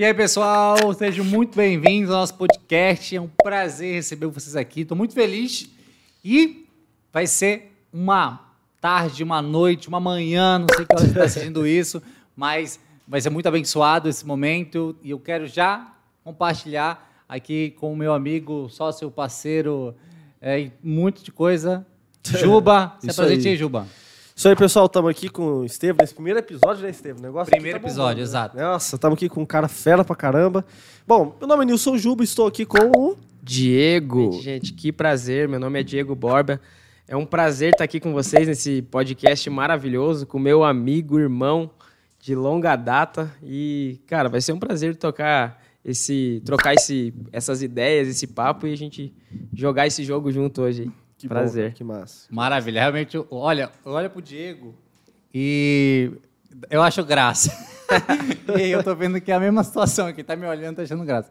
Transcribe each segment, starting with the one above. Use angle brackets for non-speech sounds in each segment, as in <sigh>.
E aí, pessoal, sejam muito bem-vindos ao nosso podcast. É um prazer receber vocês aqui. Estou muito feliz e vai ser uma tarde, uma noite, uma manhã, não sei que hora você está assistindo <laughs> isso, mas vai ser muito abençoado esse momento e eu quero já compartilhar aqui com o meu amigo, sócio, parceiro, é, muito de coisa. <laughs> Juba, se apresente aí, Juba. Isso aí, pessoal, estamos aqui com o Estevam, nesse primeiro episódio, né, Estevam? Negócio Primeiro tá episódio, bombando, né? exato. Nossa, estamos aqui com um cara fera pra caramba. Bom, meu nome é Nilson Juba, estou aqui com o... Diego. Gente, que prazer. Meu nome é Diego Borba. É um prazer estar aqui com vocês nesse podcast maravilhoso, com meu amigo, irmão de longa data. E, cara, vai ser um prazer tocar esse, trocar esse, essas ideias, esse papo e a gente jogar esse jogo junto hoje. Que prazer. bom, que massa. Maravilha. Realmente, eu- olha, olha pro Diego e eu acho graça. <laughs> e eu tô vendo que é a mesma situação aqui. Tá me olhando, tá achando graça.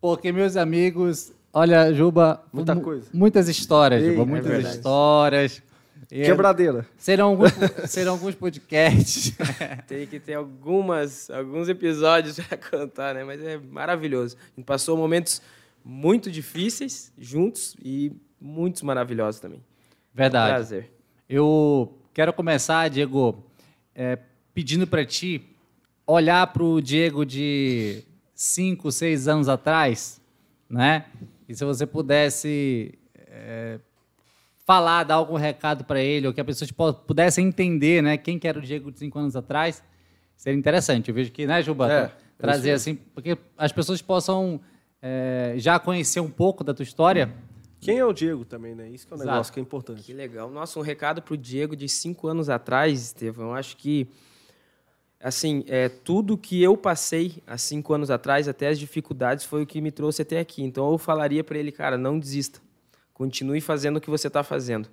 Porque, meus amigos, olha, Juba. Muita mu- coisa. Muitas histórias, Ei, Juba. é Muitas verdade. histórias. Quebradeira. Serão alguns, <laughs> serão alguns podcasts. <laughs> Tem que ter algumas, alguns episódios para contar, né? Mas é maravilhoso. A gente passou momentos muito difíceis juntos e muitos maravilhosos também. Verdade. Prazer. Eu quero começar, Diego, é, pedindo para ti olhar para o Diego de 5, 6 anos atrás, né? E se você pudesse é, falar, dar algum recado para ele, ou que a pessoa tipo, pudesse entender, né? Quem que era o Diego de 5 anos atrás, seria interessante. Eu vejo que, né, Juba? É, trazer assim, porque as pessoas possam é, já conhecer um pouco da tua história. Quem é o Diego também, né? Isso que é um Exato. negócio que é importante. Que legal. Nossa, um recado pro Diego de cinco anos atrás, Estevão. Acho que, assim, é, tudo que eu passei há cinco anos atrás, até as dificuldades, foi o que me trouxe até aqui. Então, eu falaria para ele, cara, não desista. Continue fazendo o que você está fazendo.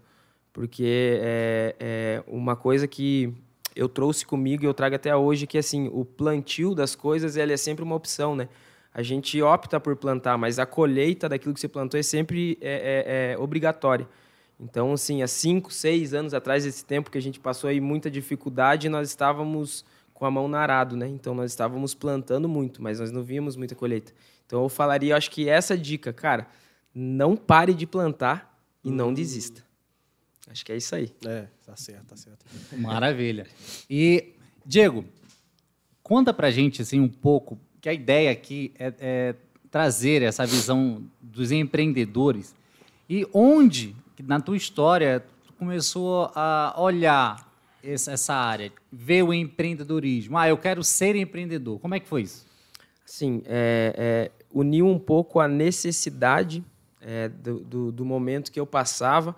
Porque é, é uma coisa que eu trouxe comigo e eu trago até hoje, que, assim, o plantio das coisas, ele é sempre uma opção, né? A gente opta por plantar, mas a colheita daquilo que você plantou é sempre é, é- é obrigatória. Então, assim, há cinco, seis anos atrás, esse tempo que a gente passou aí muita dificuldade, nós estávamos com a mão na arado, né? Então, nós estávamos plantando muito, mas nós não víamos muita colheita. Então, eu falaria, eu acho que essa dica, cara, não pare de plantar e não desista. Acho que é isso aí. É, tá certo, tá certo. Maravilha. E, Diego, conta pra gente assim, um pouco, que a ideia aqui é, é trazer essa visão dos empreendedores e onde, na tua história, tu começou a olhar essa, área, ver o empreendedorismo. Ah, eu quero ser empreendedor. Como é que foi isso? Assim, é, é, uniu um pouco a necessidade é, do, do, do momento que eu passava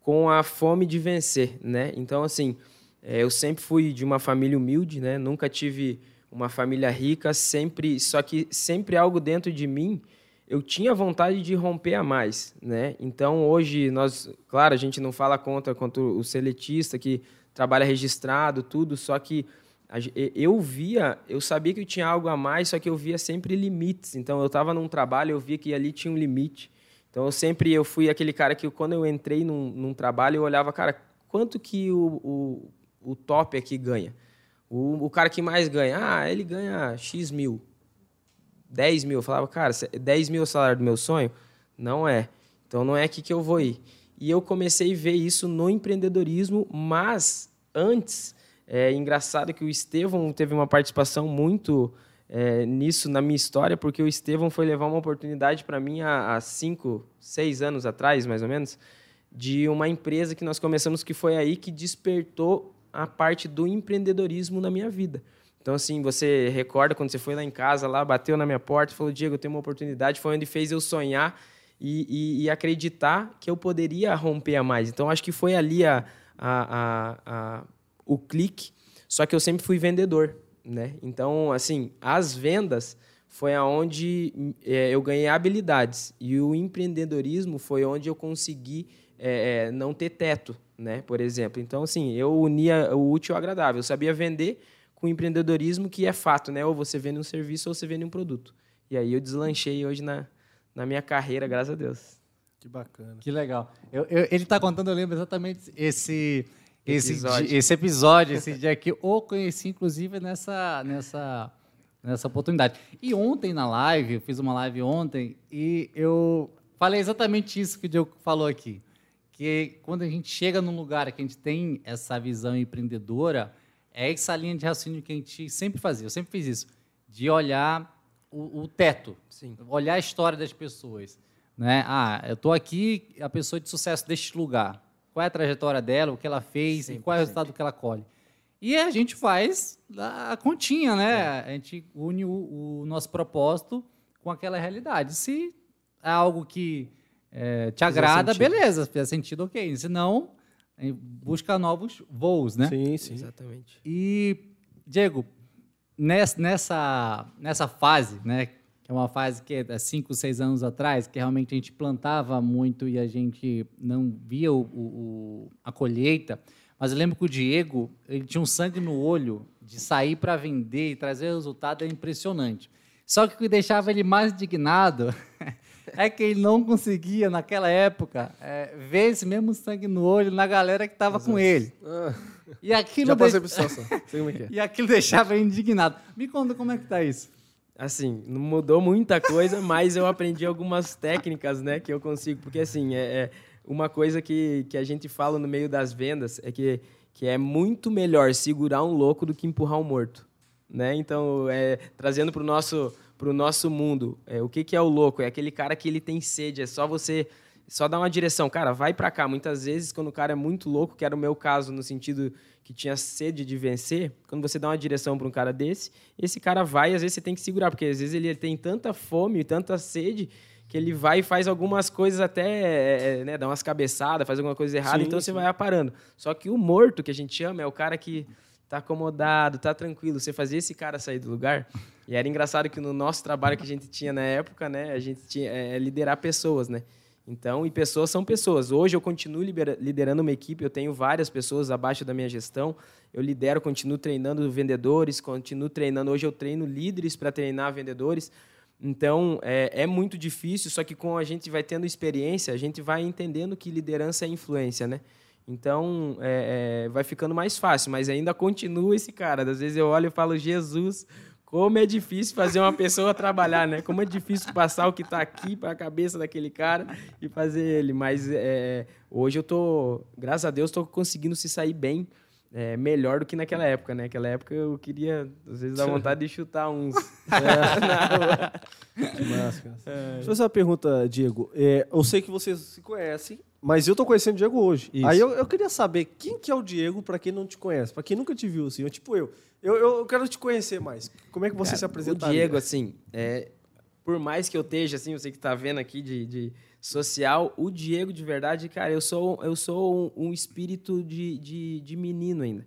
com a fome de vencer, né? Então, assim, é, eu sempre fui de uma família humilde, né? Nunca tive uma família rica, sempre, só que sempre algo dentro de mim eu tinha vontade de romper a mais, né? Então hoje nós, claro, a gente não fala contra contra o seletista que trabalha registrado, tudo, só que eu via, eu sabia que eu tinha algo a mais, só que eu via sempre limites. Então eu estava num trabalho, eu via que ali tinha um limite. Então eu sempre eu fui aquele cara que quando eu entrei num, num trabalho eu olhava, cara, quanto que o, o, o top aqui ganha? O, o cara que mais ganha, ah, ele ganha X mil. 10 mil. Eu falava, cara, se- 10 mil é o salário do meu sonho? Não é. Então não é aqui que eu vou ir. E eu comecei a ver isso no empreendedorismo, mas antes, é engraçado que o Estevão teve uma participação muito é, nisso na minha história, porque o Estevão foi levar uma oportunidade para mim há, há cinco, seis anos atrás, mais ou menos, de uma empresa que nós começamos, que foi aí que despertou a parte do empreendedorismo na minha vida. Então, assim, você recorda quando você foi lá em casa, lá, bateu na minha porta e falou, Diego, eu tenho uma oportunidade, foi onde fez eu sonhar e, e- e acreditar que eu poderia romper a mais. Então, acho que foi ali a, a- a- o clique, só que eu sempre fui vendedor, né? Então, assim, as vendas foi aonde eh, eu ganhei habilidades e o empreendedorismo foi onde eu consegui eh, eh, não ter teto, né? Por exemplo. Então, assim, eu unia o útil ao agradável. Eu sabia vender com empreendedorismo, que é fato, né? Ou você vende um serviço ou você vende um produto. E aí eu deslanchei hoje na, na minha carreira, graças a Deus. Que bacana. Que legal. Eu- eu- ele está contando, eu lembro exatamente esse esse Episódio. di- esse episódio, esse dia que eu conheci, inclusive, nessa, nessa nessa oportunidade. E ontem na live, eu fiz uma live ontem e eu falei exatamente isso que o Diego falou aqui. Que quando a gente chega num lugar que a gente tem essa visão empreendedora, é essa linha de raciocínio que a gente sempre fazia. Eu sempre fiz isso, de olhar o, o teto, Sim. olhar a história das pessoas. Né? Ah, eu estou aqui, a pessoa de sucesso deste lugar. Qual é a trajetória dela, o que ela fez e Sempre, qual é o resultado que ela colhe. E a gente faz a continha, né? A gente une o, o nosso propósito com aquela realidade. Se é algo que é, te agrada, sentido. beleza, fizer sentido, ok. Se não, busca novos voos, né? Sim, sim. Exatamente. E, Diego, nessa, nessa, fase, né, que é uma fase que é há cinco, seis anos atrás, que realmente a gente plantava muito e a gente não via o, o- o- a colheita, mas eu lembro que o Diego, ele tinha um sangue no olho de sair para vender e trazer resultado, é impressionante. Só que o que deixava ele mais indignado <laughs> é que ele não conseguia, naquela época, é, ver esse mesmo sangue no olho na galera que estava com ele. Ah, E aquilo já passei deix- por situação. Sei como é que é. <laughs> e aquilo deixava ele indignado. Me conta como é que tá isso. Assim, não mudou muita coisa, mas eu aprendi algumas técnicas, né, que eu consigo. Porque, assim, é, é uma coisa que, que a gente fala no meio das vendas é que, que é muito melhor segurar um louco do que empurrar um morto, né? Então, é, trazendo para o nosso, pro nosso mundo, é, o que, que é o louco? É aquele cara que ele tem sede, é só você... Só dar uma direção, cara, vai para cá. Muitas vezes, quando o cara é muito louco, que era o meu caso, no sentido que tinha sede de vencer, quando você dá uma direção para um cara desse, esse cara vai e às vezes você tem que segurar, porque às vezes ele tem tanta fome, tanta sede, que ele vai e faz algumas coisas até, é, é, né, dá umas cabeçadas, faz alguma coisa errada, Sim, então sim. você vai aparando. Só que o morto, que a gente chama, é o cara que tá acomodado, tá tranquilo. Você fazia esse cara sair do lugar. E era engraçado que no nosso trabalho que a gente tinha na época, né, a gente tinha é, liderar pessoas, né? Então, e pessoas são pessoas. Hoje eu continuo liderando uma equipe, eu tenho várias pessoas abaixo da minha gestão. Eu lidero, continuo treinando vendedores, continuo treinando. Hoje eu treino líderes para treinar vendedores. Então, é, é muito difícil, só que com a gente vai tendo experiência, a gente vai entendendo que liderança é influência, né? Então, é, é, vai ficando mais fácil, mas ainda continua esse cara. Às vezes eu olho e falo, Jesus, como é difícil fazer uma pessoa trabalhar, né? Como é difícil passar o que está aqui para a cabeça daquele cara e fazer ele. Mas é, hoje eu tô, graças a Deus, estou conseguindo se sair bem, é, melhor do que naquela época, né? Naquela época eu queria, às vezes, dar vontade de chutar uns. <laughs> Que massa, cara. Deixa eu fazer uma pergunta, Diego. É, eu sei que vocês se conhecem, mas eu tô conhecendo o Diego hoje. Isso. Aí eu, eu queria saber quem que é o Diego pra quem não te conhece, pra quem nunca te viu, assim, eu, tipo eu. Eu, eu quero te conhecer mais. Como é que você Cara, se apresenta? O Diego, assim, é, por mais que eu esteja, assim, você que tá vendo aqui de, de social, o Diego, de verdade, cara, eu sou, eu sou um, um espírito de, de, de menino ainda.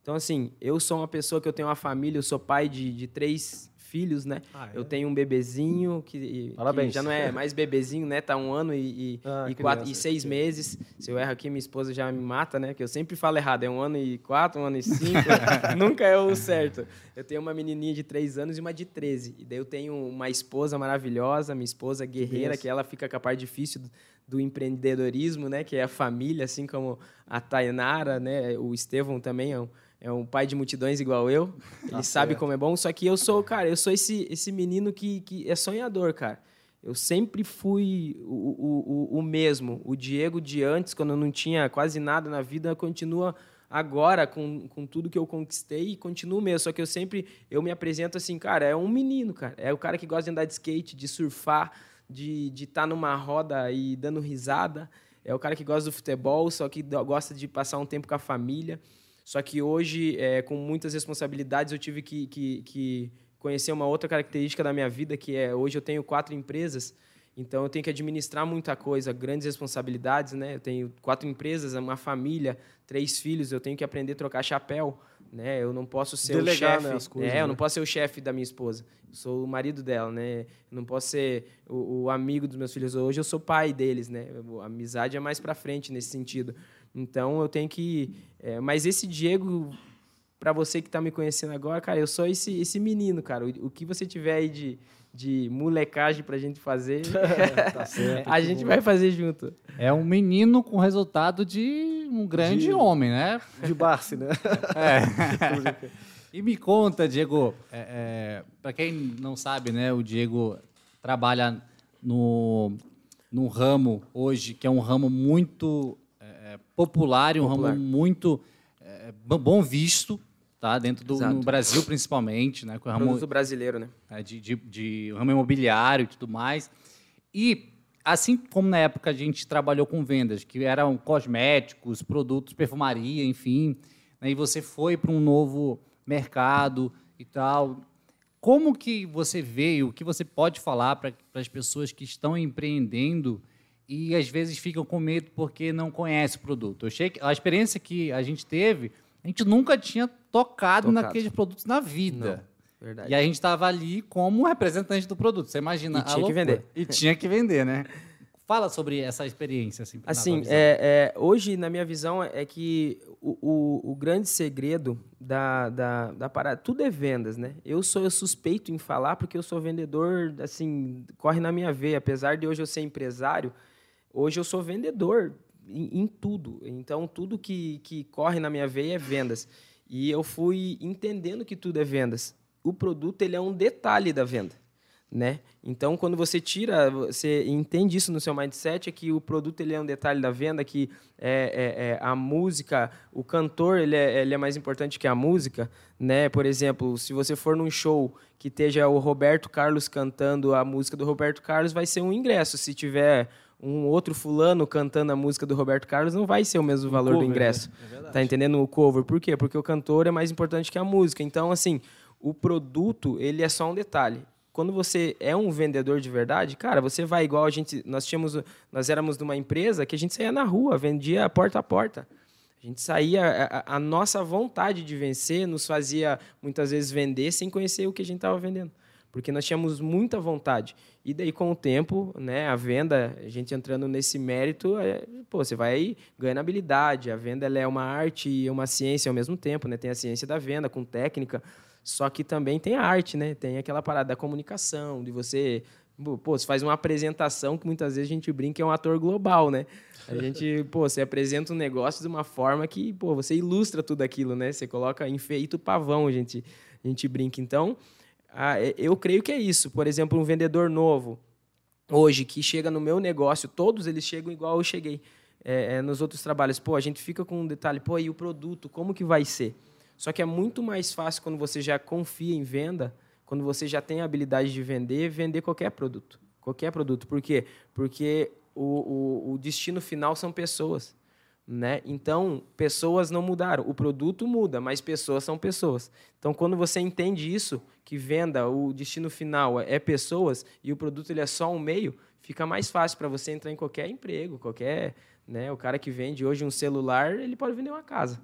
Então, assim, eu sou uma pessoa que eu tenho uma família, eu sou pai de, de três filhos, né? Ah, é? Eu tenho um bebezinho que, que já não é mais bebezinho, né? Tá um ano e, e, Ah, e criança. quatro, e seis meses. Se eu erro aqui, minha esposa já me mata, né? Que eu sempre falo errado. É um ano e quatro, um ano e cinco. <laughs> Nunca é o certo. Eu tenho uma menininha de três anos e uma de 13. E daí eu tenho uma esposa maravilhosa, minha esposa guerreira, que ela fica com a parte difícil do, do empreendedorismo, né? Que é a família, assim como a Tainara, né? O Estevão também é um, é um pai de multidões igual eu. Ele Tá sabe certo. como é bom. Só que eu sou, cara, eu sou esse, esse menino que, que é sonhador, cara. Eu sempre fui o, o, o, o mesmo. O Diego de antes, quando eu não tinha quase nada na vida, continua agora com, com tudo que eu conquistei e continuo mesmo. Só que eu sempre eu me apresento assim, cara, é um menino, cara. É o cara que gosta de andar de skate, de surfar, de estar numa roda e dando risada. É o cara que gosta do futebol, só que gosta de passar um tempo com a família. Só que hoje, é, com muitas responsabilidades, eu tive que, que, que conhecer uma outra característica da minha vida, que é hoje eu tenho quatro empresas, então eu tenho que administrar muita coisa, grandes responsabilidades, né? Eu tenho quatro empresas, uma família, três filhos, eu tenho que aprender a trocar chapéu, né? Eu não posso ser Delegar, o chefe, né, as coisas, é, eu né? não posso ser o chefe da minha esposa. Eu sou o marido dela, né? Eu não posso ser o, o amigo dos meus filhos. Hoje eu sou pai deles, né? A amizade é mais para frente nesse sentido. Então eu tenho que. é, mas esse Diego, para você que tá me conhecendo agora, cara, eu sou esse, esse menino, cara. O, o que você tiver aí de, de molecagem pra gente fazer, <laughs> tá certo. <laughs> a gente vai fazer junto. É um menino com resultado de um grande De- homem, né? De Barce, né? <laughs> É. E me conta, Diego, é, é, para quem não sabe, né, o Diego trabalha no, no ramo hoje, que é um ramo muito popular e um Popular. ramo muito é, bom visto, tá? Dentro do no Brasil, principalmente, né? Com o ramo Produto brasileiro, né? né, de, de, de ramo imobiliário e tudo mais. E assim como na época a gente trabalhou com vendas, que eram cosméticos, produtos, perfumaria, enfim, né, e você foi para um novo mercado e tal. Como que você veio, o que você pode falar para as pessoas que estão empreendendo e às vezes ficam com medo porque não conhecem o produto? Eu achei que a experiência que a gente teve, a gente nunca tinha tocado, Tocado. naqueles produtos na vida. Verdade. E a gente estava ali como representante do produto. Você imagina E tinha que vender. E tinha que vender, né? Fala sobre essa experiência, assim. Assim, é, é, hoje, na minha visão, é que o, o, o grande segredo da, da, da parada, tudo é vendas, né? Eu sou suspeito em falar porque eu sou vendedor, assim, corre na minha veia. Apesar de hoje eu ser empresário, hoje eu sou vendedor em, em tudo. Então, tudo que, que corre na minha veia é vendas. E eu fui entendendo que tudo é vendas. O produto, ele é um detalhe da venda né? Então, quando você tira, você entende isso no seu mindset, é que o produto ele é um detalhe da venda, que é, é- é a música, o cantor ele é, ele é mais importante que a música, né? Por exemplo, se você for num show que esteja o Roberto Carlos cantando a música do Roberto Carlos, vai ser um ingresso. Se tiver um outro fulano cantando a música do Roberto Carlos, não vai ser o mesmo valor cover, do ingresso. né? É verdade. Tá entendendo o cover? Por quê? Porque o cantor é mais importante que a música. Então, assim, o produto, ele é só um detalhe. Quando você é um vendedor de verdade, cara, você vai igual a gente, nós tínhamos, nós éramos numa empresa que a gente saía na rua, vendia porta a porta. A gente saía, a, a- a nossa vontade de vencer nos fazia muitas vezes vender sem conhecer o que a gente estava vendendo. Porque nós tínhamos muita vontade. E daí, com o tempo, né, a venda, a gente entrando nesse mérito, é, pô, você vai ganhando habilidade. A venda ela é uma arte e uma ciência ao mesmo tempo, né? Tem a ciência da venda com técnica, só que também tem a arte, né? Tem aquela parada da comunicação, de você Pô, você faz uma apresentação que muitas vezes a gente brinca é um ator global, né? A gente, <laughs> pô, você apresenta um negócio de uma forma que, pô, você ilustra tudo aquilo, né? Você coloca enfeita o pavão, a gente, a gente brinca. Então, ah, é- eu creio que é isso. Por exemplo, um vendedor novo, hoje, que chega no meu negócio, todos eles chegam igual eu cheguei é, é, nos outros trabalhos. Pô, a gente fica com um detalhe, pô, e o produto, como que vai ser? Só que é muito mais fácil quando você já confia em venda, quando você já tem a habilidade de vender, vender qualquer produto. Qualquer produto. Por quê? Porque o, o, o destino final são pessoas. Né? Então, pessoas não mudaram. O produto muda, mas pessoas são pessoas. Então, quando você entende isso, que venda, o destino final é pessoas e o produto ele é só um meio, fica mais fácil para você entrar em qualquer emprego, qualquer, né? O cara que vende hoje um celular, ele pode vender uma casa,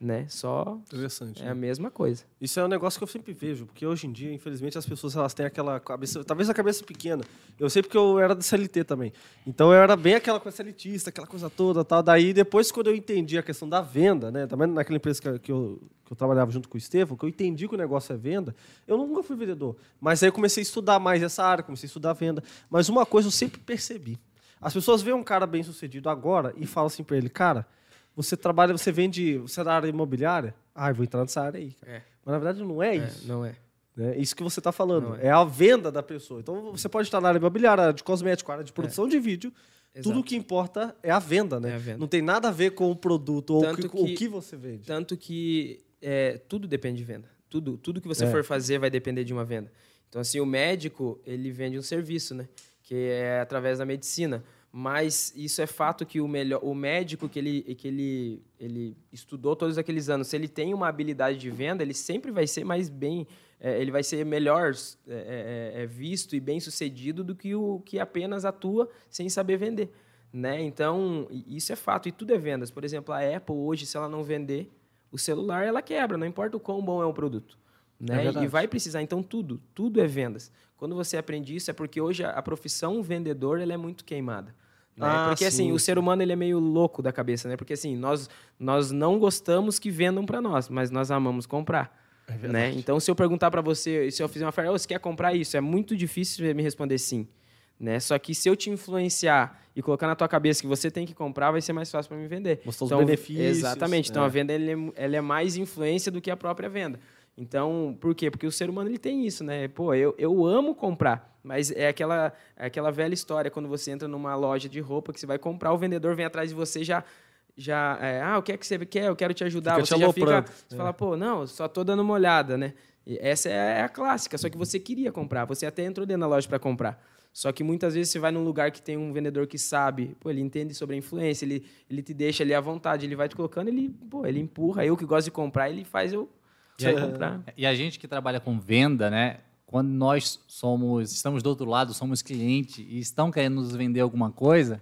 né? Só Interessante. é né? a mesma coisa. Isso é um negócio que eu sempre vejo, porque hoje em dia, infelizmente, as pessoas elas têm aquela cabeça, talvez a cabeça pequena. Eu sei porque eu era do CLT também. Então eu era bem aquela coisa elitista, aquela coisa toda, tal. Daí depois quando eu entendi a questão da venda, né, também naquela empresa que, que eu, que eu trabalhava junto com o Estevão, que eu entendi que o negócio é venda, eu nunca fui vendedor. Mas aí eu comecei a estudar mais essa área, comecei a estudar venda. Mas uma coisa eu sempre percebi. As pessoas veem um cara bem sucedido agora e falam assim para ele, cara, você trabalha, você vende, você é da área imobiliária? Ah, eu vou entrar nessa área aí. cara. É. Mas na verdade não é É, isso. não é. né? Isso que você está falando. É. é. a venda da pessoa. Então você pode estar na área imobiliária, área de cosmético, área de produção de vídeo. Tudo Exato. o que importa é a venda, né? É a venda. Não tem nada a ver com o produto ou o que, o que- que você vende. Tanto que é, tudo depende de venda. Tudo, tudo que você É. for fazer vai depender de uma venda. Então, assim, o médico, ele vende um serviço, né? Que é através da medicina. Mas isso é fato que o, melhor, o médico que, ele, que ele, ele estudou todos aqueles anos, se ele tem uma habilidade de venda, ele sempre vai ser mais bem, é, ele vai ser melhor é, é, é, visto e bem sucedido do que o que apenas atua sem saber vender. Né? Então, isso é fato. E tudo é vendas. Por exemplo, a Apple hoje, se ela não vender o celular, ela quebra, não importa o quão bom é o produto. Né? verdade. e vai precisar. Então, tudo, tudo é vendas. Quando você aprende isso, é porque hoje a, a profissão vendedor ela é muito queimada. Né? Ah, porque assim, sim, o sim. ser humano ele é meio louco da cabeça, né? Porque assim, nós, nós não gostamos que vendam para nós, mas nós amamos comprar. É né? Então, se eu perguntar para você, se eu fizer uma oferta, "Ô, você quer comprar isso? É muito difícil você me responder sim. Né? Só que se eu te influenciar e colocar na tua cabeça que você tem que comprar, vai ser mais fácil para me vender. Mostrar os benefícios, Exatamente. Então, é. a venda ele é, ela é mais influência do que a própria venda. Então, por quê? Porque o ser humano ele tem isso, né? Pô, eu, eu amo comprar, mas é aquela, é aquela velha história quando você entra numa loja de roupa que você vai comprar, o vendedor vem atrás de você já já é, ah, o que é que você quer? Eu quero te ajudar. Fica você te já fica, você É. fala, pô, não, só tô dando uma olhada, né? E essa é a clássica, só que você queria comprar, você até entrou dentro da loja para comprar. Só que muitas vezes você vai num lugar que tem um vendedor que sabe, pô, ele entende sobre a influência, ele, ele te deixa ali à vontade, ele vai te colocando, ele, pô, ele empurra. Eu que gosto de comprar, ele faz eu E a, comprar. e a gente que trabalha com venda, né? Quando nós somos, estamos do outro lado, somos cliente e estão querendo nos vender alguma coisa,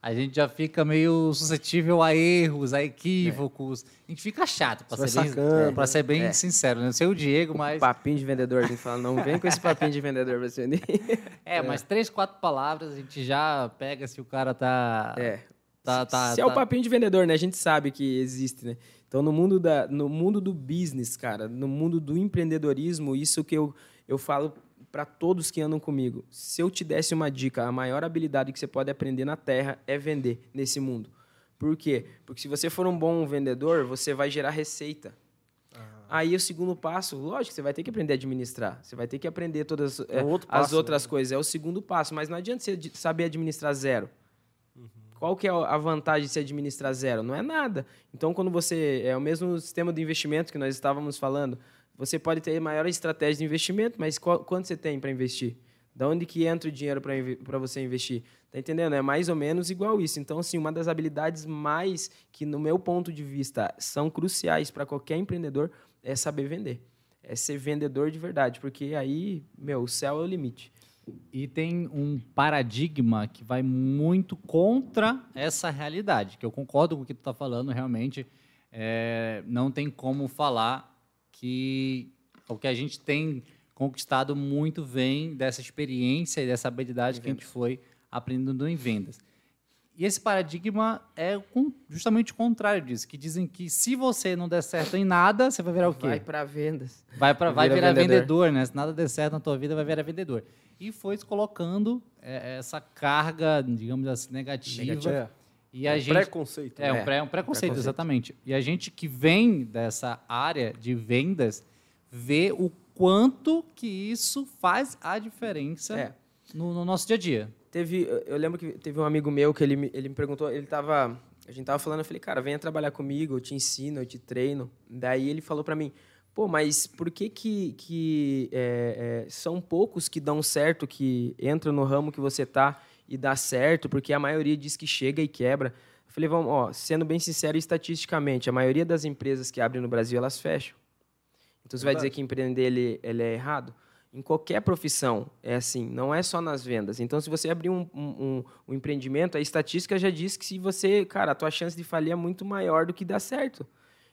a gente já fica meio suscetível a erros, a equívocos. A gente fica chato, para ser, ser bem É. sincero. né? Não sei o Diego, mas. Papinho de vendedor, a gente fala, não vem com esse papinho de vendedor pra você vender. <laughs> É, mas três, quatro palavras a gente já pega se o cara tá. É. Tá, tá, Se é o tá- papinho de vendedor, né? A gente sabe que existe, né? Então, no mundo, da, no mundo do business, cara, no mundo do empreendedorismo, isso que eu, eu falo para todos que andam comigo. Se eu te desse uma dica, a maior habilidade que você pode aprender na Terra é vender nesse mundo. Por quê? Porque se você for um bom vendedor, você vai gerar receita. Aí o segundo passo, lógico, você vai ter que aprender a administrar. Você vai ter que aprender todas é, um outro as passo, outras coisas. É o segundo passo. Mas não adianta você saber administrar zero. Qual que é a vantagem de se administrar zero? Não é nada. Então, quando você... É o mesmo sistema de investimento que nós estávamos falando. Você pode ter maior estratégia de investimento, mas qual, quanto você tem para investir? Da onde que entra o dinheiro para você investir? Tá entendendo? É mais ou menos igual isso. Então, assim, uma das habilidades mais que, no meu ponto de vista, são cruciais para qualquer empreendedor é saber vender. É ser vendedor de verdade, porque aí, meu, o céu é o limite. E tem um paradigma que vai muito contra essa realidade, que eu concordo com o que tu está falando, realmente é, não tem como falar que o que a gente tem conquistado muito vem dessa experiência e dessa habilidade que a gente foi aprendendo em vendas. E esse paradigma é justamente o contrário disso, que dizem que se você não der certo em nada, você vai virar o quê? Vai para vendas. Vai, pra, vai Vira virar vendedor. vendedor. né? Se nada der certo na tua vida, vai virar vendedor. E foi se colocando é, essa carga, digamos assim, negativa. Negativa. E a Um gente. Preconceito. É, um, É, pré, um preconceito, preconceito. exatamente. E a gente que vem dessa área de vendas vê o quanto que isso faz a diferença É. no, no nosso dia a dia. Teve, eu lembro que teve um amigo meu que ele, me- ele me perguntou, ele tava, a gente tava falando, eu falei, cara, venha trabalhar comigo, eu te ensino, eu te treino. Daí ele falou pra mim, pô, mas por que que, que é, é, são poucos que dão certo, que entram no ramo que você tá e dá certo, porque a maioria diz que chega e quebra. Eu falei, vamos, ó, sendo bem sincero, estatisticamente, a maioria das empresas que abrem no Brasil, elas fecham. Então você vai dizer Verdade. que empreender ele, ele é errado? Em qualquer profissão é assim, não é só nas vendas. Então, se você abrir um, um, um- empreendimento, a estatística já diz que se você, cara, a tua chance de falir é muito maior do que dar certo.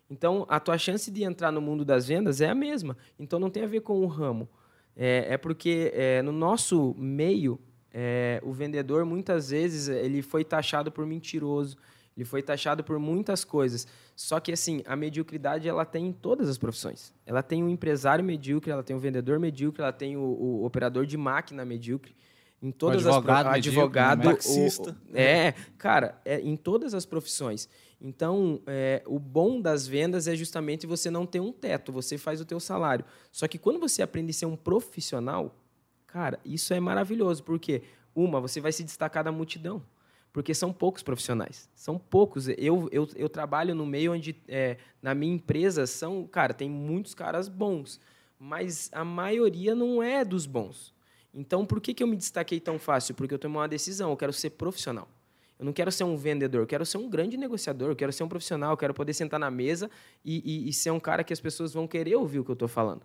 Então, a tua chance de entrar no mundo das vendas é a mesma. Então, não tem a ver com o ramo. É, é porque é, no nosso meio, é, o vendedor, muitas vezes, ele foi taxado por mentiroso, ele foi taxado por muitas coisas. Só que, assim, a mediocridade, ela tem em todas as profissões. Ela tem o empresário medíocre, ela tem o vendedor medíocre, ela tem o, o operador de máquina medíocre. Em todas advogado as pro- medíocre, advogado, né? o- Taxista. o- é, cara, é em todas as profissões. Então, é, o bom das vendas é justamente você não ter um teto, você faz o teu salário. Só que quando você aprende a ser um profissional, cara, isso é maravilhoso, porque uma, você vai se destacar da multidão, porque são poucos profissionais, são poucos. Eu, eu, eu trabalho no meio onde, é, na minha empresa, são, cara, tem muitos caras bons, mas a maioria não é dos bons. Então, por que, que eu me destaquei tão fácil? Porque eu tomei uma decisão, eu quero ser profissional. Eu não quero ser um vendedor, eu quero ser um grande negociador, eu quero ser um profissional, eu quero poder sentar na mesa e, e- e ser um cara que as pessoas vão querer ouvir o que eu estou falando.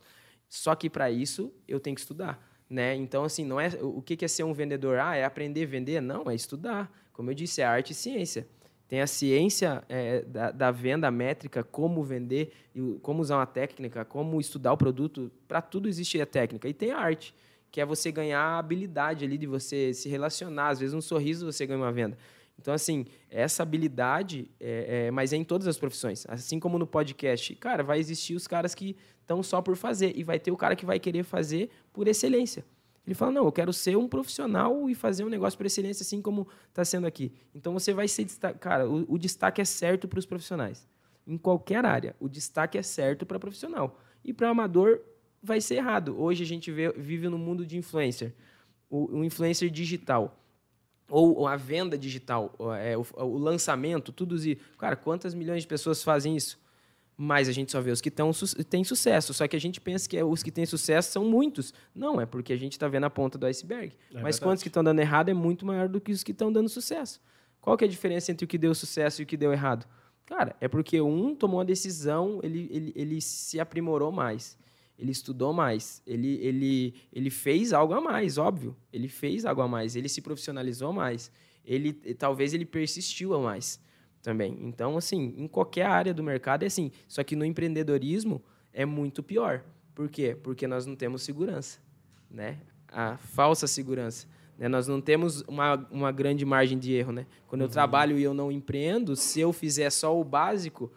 Só que para isso eu tenho que estudar, né? Então assim, não é o que é ser um vendedor? Ah, é aprender a vender? Não, é estudar. Como eu disse, é arte e ciência. Tem a ciência é, da, da venda, métrica, como vender, como usar uma técnica, como estudar o produto. Para tudo existe a técnica. E tem a arte, que é você ganhar a habilidade ali de você se relacionar. Às vezes, um sorriso você ganha uma venda. Então, assim, essa habilidade, é, é- mas é em todas as profissões. Assim como no podcast, cara, vai existir os caras que estão só por fazer, e vai ter o cara que vai querer fazer por excelência. Ele fala, não, eu quero ser um profissional e fazer um negócio por excelência, assim como está sendo aqui. Então, você vai ser destaque. Cara, o, o destaque é certo para os profissionais. Em qualquer área, o destaque é certo para profissional. E para amador vai ser errado. Hoje a gente vê, vive no mundo de influencer. O, o influencer digital ou a venda digital, é, o, o, lançamento, tudo isso. Cara, quantas milhões de pessoas fazem isso? Mas a gente só vê os que tão, têm sucesso. Só que a gente pensa que os que têm sucesso são muitos. Não, é porque a gente está vendo a ponta do iceberg. É Mas verdade. quantos que estão dando errado é muito maior do que os que estão dando sucesso. Qual que é a diferença entre o que deu sucesso e o que deu errado? Cara, é porque um tomou uma decisão, ele, ele, ele se aprimorou mais ele estudou mais, ele, ele, ele fez algo a mais, óbvio. Ele fez algo a mais, ele se profissionalizou mais, ele talvez ele persistiu a mais também. Então, assim, em qualquer área do mercado é assim. Só que no empreendedorismo é muito pior. Por quê? Porque nós não temos segurança, né? A falsa segurança. Né? Nós não temos uma, uma grande margem de erro, né? Quando eu uhum. trabalho e eu não empreendo, se eu fizer só o básico,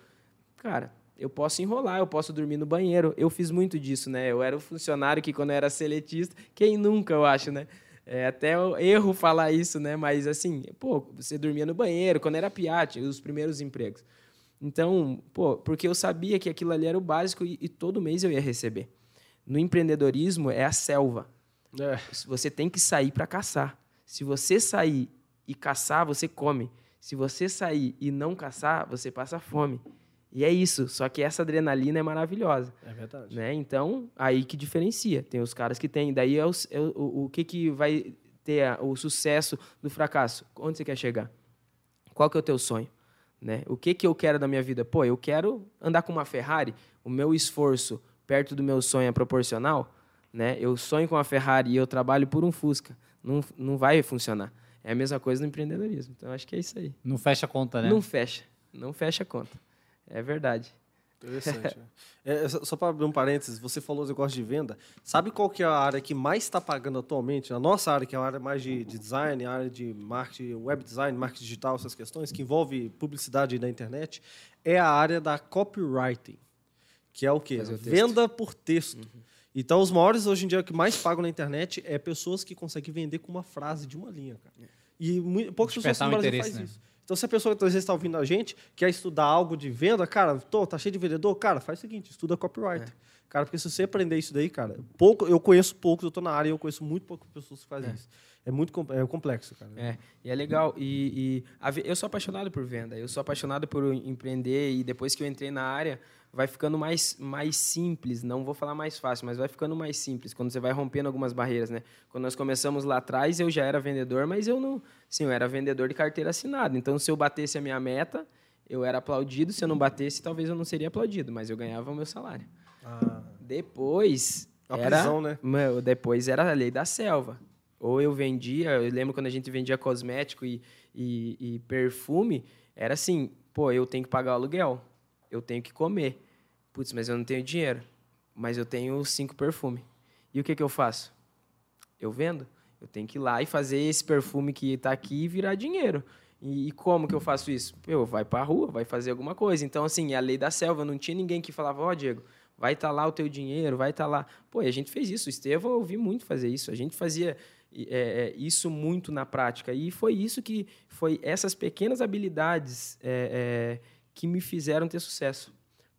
cara, eu posso enrolar, eu posso dormir no banheiro. Eu fiz muito disso, né? Eu era o funcionário que, quando eu era seletista, quem nunca, eu acho, né? É até erro falar isso, né? Mas, assim, pô, você dormia no banheiro, quando era piate, os primeiros empregos. Então, pô, porque eu sabia que aquilo ali era o básico e, e todo mês eu ia receber. No empreendedorismo, é a selva. É. Você tem que sair para caçar. Se você sair e caçar, você come. Se você sair e não caçar, você passa fome. E é isso, só que essa adrenalina é maravilhosa. É verdade. Né? Então, aí que diferencia. Tem os caras que têm. Daí é o, é o, o que, que vai ter a, o sucesso do fracasso? Onde você quer chegar? Qual que é o teu sonho? Né? O que, que eu quero da minha vida? Pô, eu quero andar com uma Ferrari. O meu esforço perto do meu sonho é proporcional. Né? Eu sonho com uma Ferrari e eu trabalho por um Fusca. Não, não vai funcionar. É a mesma coisa no empreendedorismo. Então, acho que é isso aí. Não fecha a conta, né? Não fecha. Não fecha a conta. É verdade. Interessante. né? é, só para abrir um parênteses, você falou do negócio de venda. Sabe qual que é a área que mais está pagando atualmente? A nossa área, que é a área mais de, de design, a área de marketing, web design, marketing digital, essas questões, que envolve publicidade na internet, é a área da copywriting. Que é o quê? O Venda por texto. Uhum. Então, os maiores hoje em dia que mais pagam na internet é pessoas que conseguem vender com uma frase de uma linha, cara. É. E muito, poucas pessoas no Brasil fazem né? isso. Então, se a pessoa que às vezes está ouvindo a gente quer estudar algo de venda, cara, tô, tá cheio de vendedor, cara, faz o seguinte, estuda copyright. É. Cara, porque se você aprender isso daí, cara, pouco, eu conheço poucos, eu estou na área e eu conheço muito poucas pessoas que fazem é. isso. É muito é complexo, cara. É, e é legal. E, e eu sou apaixonado por venda, eu sou apaixonado por empreender e depois que eu entrei na área, vai ficando mais, mais simples. Não vou falar mais fácil, mas vai ficando mais simples quando você vai rompendo algumas barreiras, né? Quando nós começamos lá atrás, eu já era vendedor, mas eu não. Sim, eu era vendedor de carteira assinada. Então, se eu batesse a minha meta, eu era aplaudido. Se eu não batesse, talvez eu não seria aplaudido, mas eu ganhava o meu salário. Ah. Depois. A era, prisão, né? Meu, depois era a lei da selva. Ou eu vendia, eu lembro quando a gente vendia cosmético e, e, e perfume, era assim, pô, eu tenho que pagar o aluguel, eu tenho que comer. Putz, mas eu não tenho dinheiro, mas eu tenho cinco perfumes. E o que, que eu faço? Eu vendo. Eu tenho que ir lá e fazer esse perfume que está aqui virar dinheiro. E, como que eu faço isso? Eu vai para a rua, vai fazer alguma coisa. Então, assim, a lei da selva, não tinha ninguém que falava, ó, oh, Diego, vai estar tá lá o teu dinheiro, vai estar tá lá. Pô, e a gente fez isso. O Estevão, eu vi muito fazer isso. A gente fazia é, é, isso muito na prática. E foi isso que foi essas pequenas habilidades é, é, que me fizeram ter sucesso.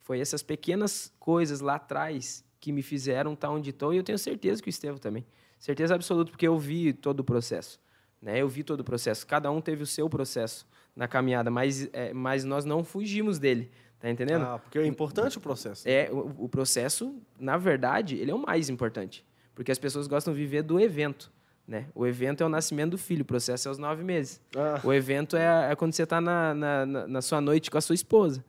Foi essas pequenas coisas lá atrás que me fizeram estar onde estou. E eu tenho certeza que o Estevam também. Certeza absoluta, porque eu vi todo o processo. Né? Eu vi todo o processo. Cada um teve o seu processo na caminhada, mas, é, mas nós não fugimos dele. Tá entendendo? Ah, porque é importante o processo. É, o, o processo, na verdade, ele é o mais importante. Porque as pessoas gostam de viver do evento. Né? O evento é o nascimento do filho, o processo é os nove meses. Ah. O evento é, é quando você está na, na, na, sua noite com a sua esposa.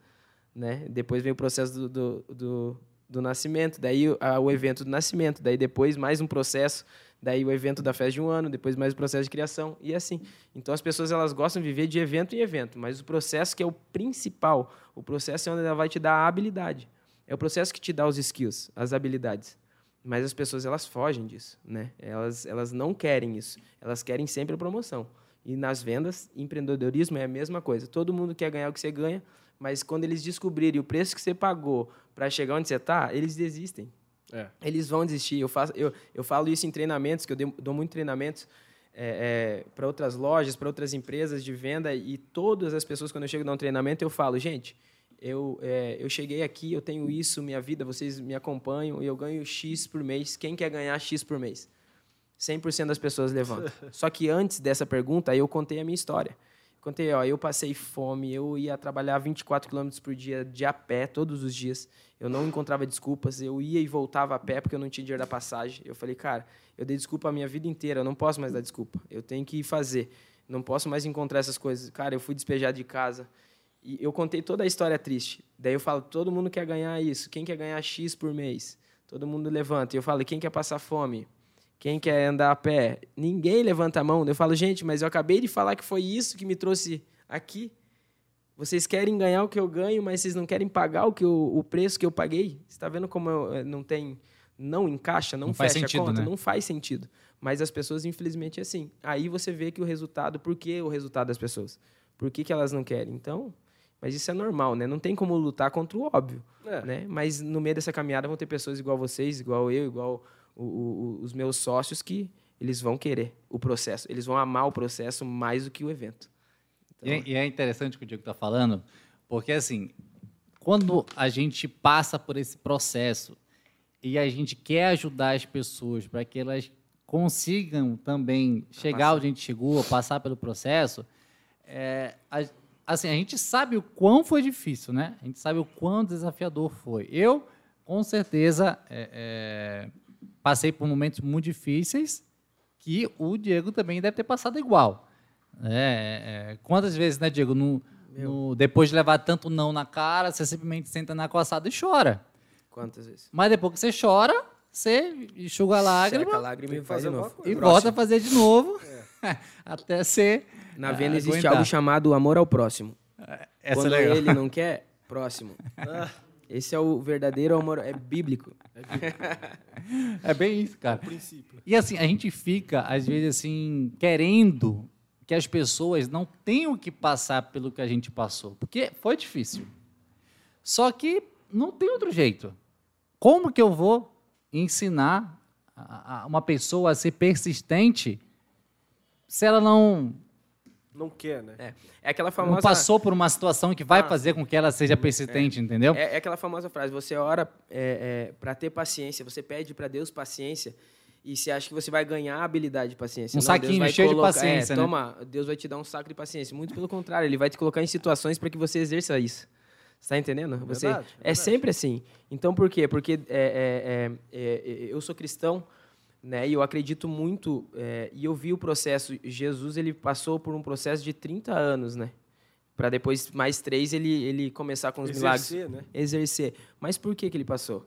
Né? Depois vem o processo do, do, do, do nascimento, daí a, o evento do nascimento, daí depois mais um processo, daí o evento da festa de um ano, depois mais o processo de criação, e assim. Então as pessoas elas gostam de viver de evento em evento, mas o processo que é o principal, o processo é onde ela vai te dar a habilidade. É o processo que te dá os skills, as habilidades. Mas as pessoas elas fogem disso, né? Elas elas não querem isso. Elas querem sempre a promoção. E nas vendas, empreendedorismo é a mesma coisa. Todo mundo quer ganhar o que você ganha, mas quando eles descobrirem o preço que você pagou para chegar onde você está, eles desistem. É. Eles vão desistir. Eu, faço, eu, eu falo isso em treinamentos, que eu dou muito treinamentos é, é, para outras lojas, para outras empresas de venda, e todas as pessoas, quando eu chego a dar um treinamento, eu falo, gente, eu, é, eu cheguei aqui, eu tenho isso, minha vida, vocês me acompanham e eu ganho X por mês. Quem quer ganhar X por mês? 100% das pessoas levantam. <laughs> Só que antes dessa pergunta, eu contei a minha história. Contei, ó, eu passei fome, eu ia trabalhar 24 quilômetros por dia de a pé todos os dias. Eu não encontrava desculpas, eu ia e voltava a pé porque eu não tinha dinheiro da passagem. Eu falei, cara, eu dei desculpa a minha vida inteira, eu não posso mais dar desculpa. Eu tenho que fazer. Não posso mais encontrar essas coisas. Cara, eu fui despejado de casa. E eu contei toda a história triste. Daí eu falo, todo mundo quer ganhar isso. Quem quer ganhar X por mês? Todo mundo levanta. E eu falo, quem quer passar fome? Quem quer andar a pé? Ninguém levanta a mão. Eu falo, gente, mas eu acabei de falar que foi isso que me trouxe aqui. Vocês querem ganhar o que eu ganho, mas vocês não querem pagar o, que eu, o preço que eu paguei? Você está vendo como eu, eh, não tem, não encaixa, não, Não fecha faz sentido, a conta? né? Não faz sentido. Mas as pessoas, infelizmente, é assim. Aí você vê que o resultado, por que o resultado das pessoas? Por que, que elas não querem? Então, mas isso é normal, né? Não tem como lutar contra o óbvio, É. né? Mas no meio dessa caminhada vão ter pessoas igual vocês, igual eu, igual o- o- os meus sócios que eles vão querer o processo. Eles vão amar o processo mais do que o evento. E é, e é interessante o que o Diego está falando, porque assim, quando a gente passa por esse processo e a gente quer ajudar as pessoas para que elas consigam também chegar onde a gente chegou, passar pelo processo, é, a, assim, a gente sabe o quão foi difícil, né? A gente sabe o quão desafiador foi. Eu, com certeza, é, é, passei por momentos muito difíceis que o Diego também deve ter passado igual. É, é, quantas vezes, né, Diego, no, no- depois de levar tanto não na cara, você simplesmente senta na coçada e chora. Quantas vezes? Mas depois que você chora, você enxuga a lágrima Seca a lágrima e vai de novo. e volta a fazer de novo <laughs> até ser. Na ah, venda existe aguentar. algo chamado amor ao próximo. Essa Quando é legal. ele não <laughs> quer, próximo. Esse é o verdadeiro amor, é bíblico. É <laughs> bem isso, cara. princípio. E assim, a gente fica, às vezes, assim, querendo que as pessoas não tenham que passar pelo que a gente passou. Porque foi difícil. Só que não tem outro jeito. Como que eu vou ensinar a- a uma pessoa a ser persistente se ela não, Não quer, né? É, é aquela não famosa. passou por uma situação que vai Ah, fazer com que ela seja persistente, entendeu? É, é aquela famosa frase: você ora é, para ter paciência, você pede para Deus paciência e você acha que você vai ganhar a habilidade de paciência. Um Deus saquinho vai cheio de colocar- paciência, é, né? Toma, Deus vai te dar um saco de paciência. Muito pelo contrário, Ele vai te colocar em situações para que você exerça isso. Você está entendendo? Você, verdade, é é verdade. sempre sempre assim. Então, por quê? Porque é, é, é, é, eu sou cristão, né? E eu acredito muito. é, e eu vi o processo. Jesus ele passou por um processo de 30 anos, né? Para depois mais três ele ele começar com os milagres Exercer, né? exercer. Mas por que, que ele passou?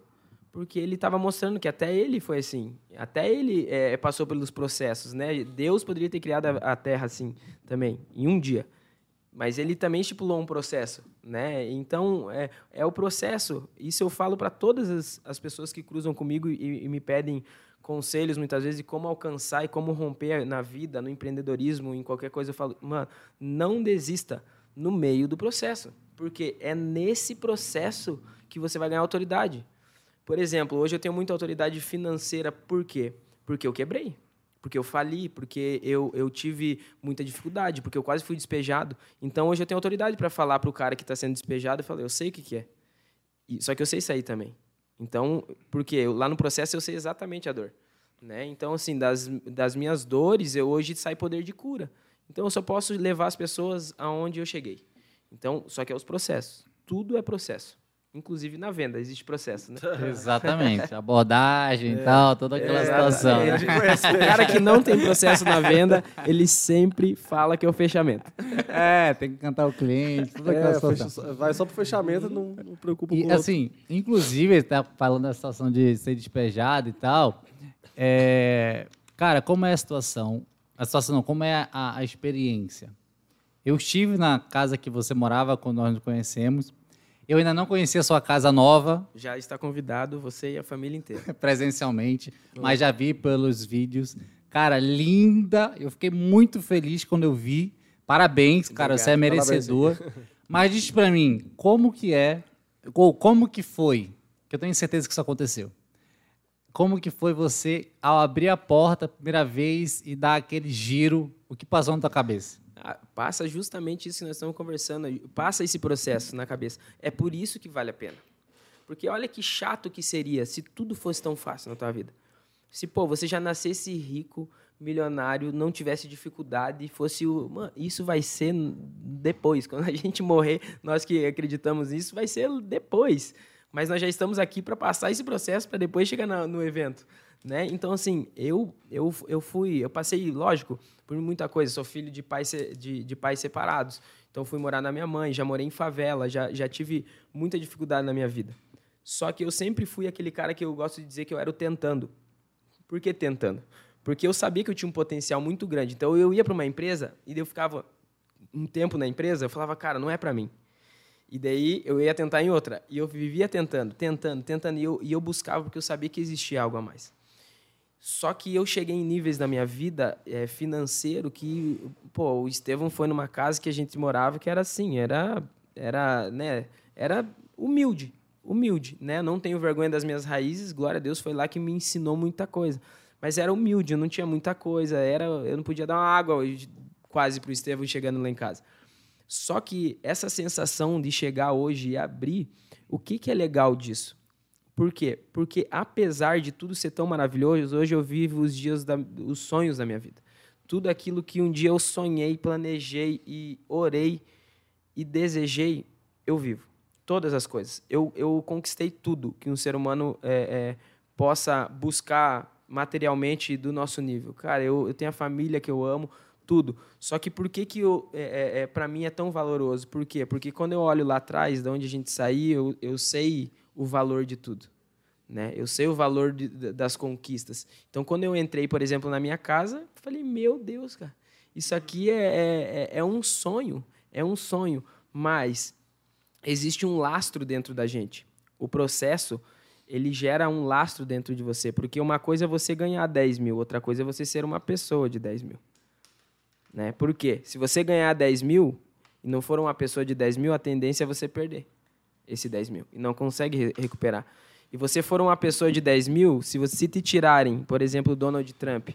Porque ele estava mostrando que até ele foi assim. Até ele é, passou pelos processos, né? Deus poderia ter criado a, a Terra assim também, em um dia. Mas ele também estipulou um processo, né? Então, é, é o processo. Isso eu falo para todas as, as pessoas que cruzam comigo e, e me pedem conselhos, muitas vezes, de como alcançar e como romper na vida, no empreendedorismo, em qualquer coisa. Eu falo, mano, não desista no meio do processo. Porque é nesse processo que você vai ganhar autoridade. Por exemplo, hoje eu tenho muita autoridade financeira. Por quê? Porque eu quebrei. Porque eu fali, porque eu, eu tive muita dificuldade, porque eu quase fui despejado. Então hoje eu tenho autoridade para falar para o cara que está sendo despejado e falar, eu sei o que, que é. E- só que eu sei sair também. Então, porque lá no processo eu sei exatamente a dor. Né? Então, assim, das, das minhas dores, eu hoje sai poder de cura. Então, eu só posso levar as pessoas aonde eu cheguei. Então, só que é os processos. Tudo é processo. Inclusive na venda, existe processo, né? <laughs> Exatamente. Abordagem e tal, toda aquela É, situação. é, né? conhecimento. O cara que não tem processo na venda, ele sempre fala que é o fechamento. É, tem que cantar o cliente, toda aquela É, situação. só- vai só pro fechamento, não, não preocupa E com o outro. assim, inclusive, ele tá falando da situação de ser despejado e tal. É, cara, como é a situação? A situação não, como é a, a experiência? Eu estive na casa que você morava quando nós nos conhecemos. Eu ainda não conhecia a sua casa nova Já está convidado você e a família inteira. <laughs> presencialmente, mas já vi pelos vídeos. Cara, linda. Eu fiquei muito feliz quando eu vi. Parabéns, cara, você é merecedor. <laughs> Mas diz pra mim, como que é, ou como que foi, que eu tenho certeza que isso aconteceu. Como que foi você, ao abrir a porta a primeira vez e dar aquele giro, o que passou na tua cabeça? Ah, Passa justamente isso que nós estamos conversando, passa esse processo na cabeça. É por isso que vale a pena. Porque olha que chato que seria se tudo fosse tão fácil na tua vida. Se, pô, você já nascesse rico, milionário, não tivesse dificuldade, fosse o. Mano, isso vai ser depois. <laughs> Quando a gente morrer, nós que acreditamos nisso, vai ser depois. Mas nós já estamos aqui para passar esse processo para depois chegar na- no evento. Né? Então, assim, eu, eu, eu fui, eu passei, lógico, por muita coisa. Sou filho de pais, de, de pais separados. Então, fui morar na minha mãe, já morei em favela, já, já tive muita dificuldade na minha vida. Só que eu sempre fui aquele cara que eu gosto de dizer que eu era o tentando. Por que tentando? Porque eu sabia que eu tinha um potencial muito grande. Então eu ia para uma empresa e eu ficava um tempo na empresa, eu falava, cara, não é para mim. E daí eu ia tentar em outra. E eu vivia tentando, tentando, tentando. E eu, e eu buscava porque eu sabia que existia algo a mais. Só que eu cheguei em níveis na minha vida é, financeiro que, pô, o Estevão foi numa casa que a gente morava que era assim, era, era, né, era humilde, humilde, né? Não tenho vergonha das minhas raízes, glória a Deus, foi lá que me ensinou muita coisa. Mas era humilde, eu não tinha muita coisa, era, eu não podia dar uma água quase pro Estevão chegando lá em casa. Só que essa sensação de chegar hoje e abrir, o que, que é legal disso? Por quê? Porque apesar de tudo ser tão maravilhoso, hoje eu vivo os dias da, os sonhos da minha vida. Tudo aquilo que um dia eu sonhei, planejei e orei e desejei, eu vivo. Todas as coisas. Eu, eu conquistei tudo que um ser humano é, é, possa buscar materialmente do nosso nível. Cara, eu, eu tenho a família que eu amo, tudo. Só que por que, que eu, é, é, para mim é tão valoroso? Por quê? Porque quando eu olho lá atrás, de onde a gente saiu, eu, eu sei o valor de tudo. Né? Eu sei o valor de, das conquistas. Então, quando eu entrei, por exemplo, na minha casa, falei: Meu Deus, cara, isso aqui é, é, é um sonho. É um sonho. Mas existe um lastro dentro da gente. O processo ele gera um lastro dentro de você. Porque uma coisa é você ganhar 10 mil, outra coisa é você ser uma pessoa de 10 mil. Né? Por quê? Se você ganhar 10 mil e não for uma pessoa de 10 mil, a tendência é você perder esse 10 mil e não consegue re recuperar. E você for uma pessoa de 10 mil, se você se te tirarem, por exemplo, o Donald Trump,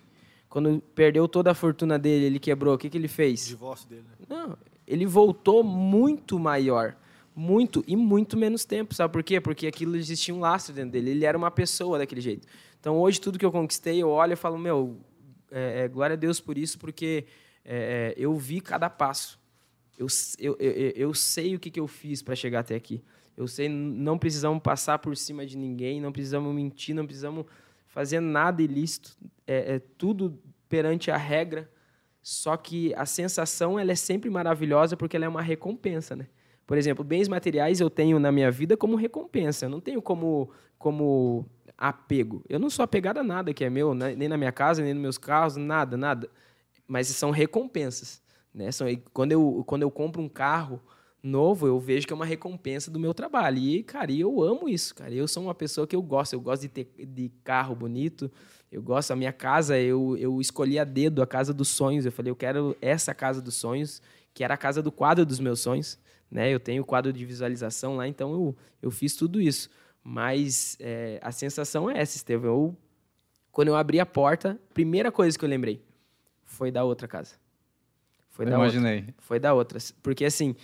quando perdeu toda a fortuna dele, ele quebrou, o que, que ele fez? Divórcio dele. Né? Não, ele voltou muito maior. Muito e muito menos tempo. Sabe por quê? Porque aquilo existia um lastro dentro dele. Ele era uma pessoa daquele jeito. Então, hoje, tudo que eu conquistei, eu olho e falo, meu, é, é, glória a Deus por isso, porque é, eu vi cada passo. Eu, eu, eu, eu sei o que, que eu fiz para chegar até aqui. Eu sei, não precisamos passar por cima de ninguém, não precisamos mentir, não precisamos fazer nada ilícito. É, é tudo perante a regra. Só que a sensação ela é sempre maravilhosa porque ela é uma recompensa, né? Por exemplo, bens materiais eu tenho na minha vida como recompensa. Eu não tenho como, como apego. Eu não sou apegado a nada que é meu, né? nem na minha casa, nem nos meus carros, nada, nada. Mas são recompensas. Né? São, quando, eu, quando eu compro um carro novo, eu vejo que é uma recompensa do meu trabalho. E, cara, eu amo isso, cara. Eu sou uma pessoa que eu gosto. Eu gosto de ter de carro bonito. Eu gosto. A minha casa, eu, eu escolhi a dedo a casa dos sonhos. Eu falei, eu quero essa casa dos sonhos, que era a casa do quadro dos meus sonhos. Né? Eu tenho o quadro de visualização lá, então eu, eu fiz tudo isso. Mas é, a sensação é essa, Estevão. Eu, quando eu abri a porta, primeira coisa que eu lembrei foi da outra casa. Foi eu da imaginei. Outra. Foi da outra. Porque, assim,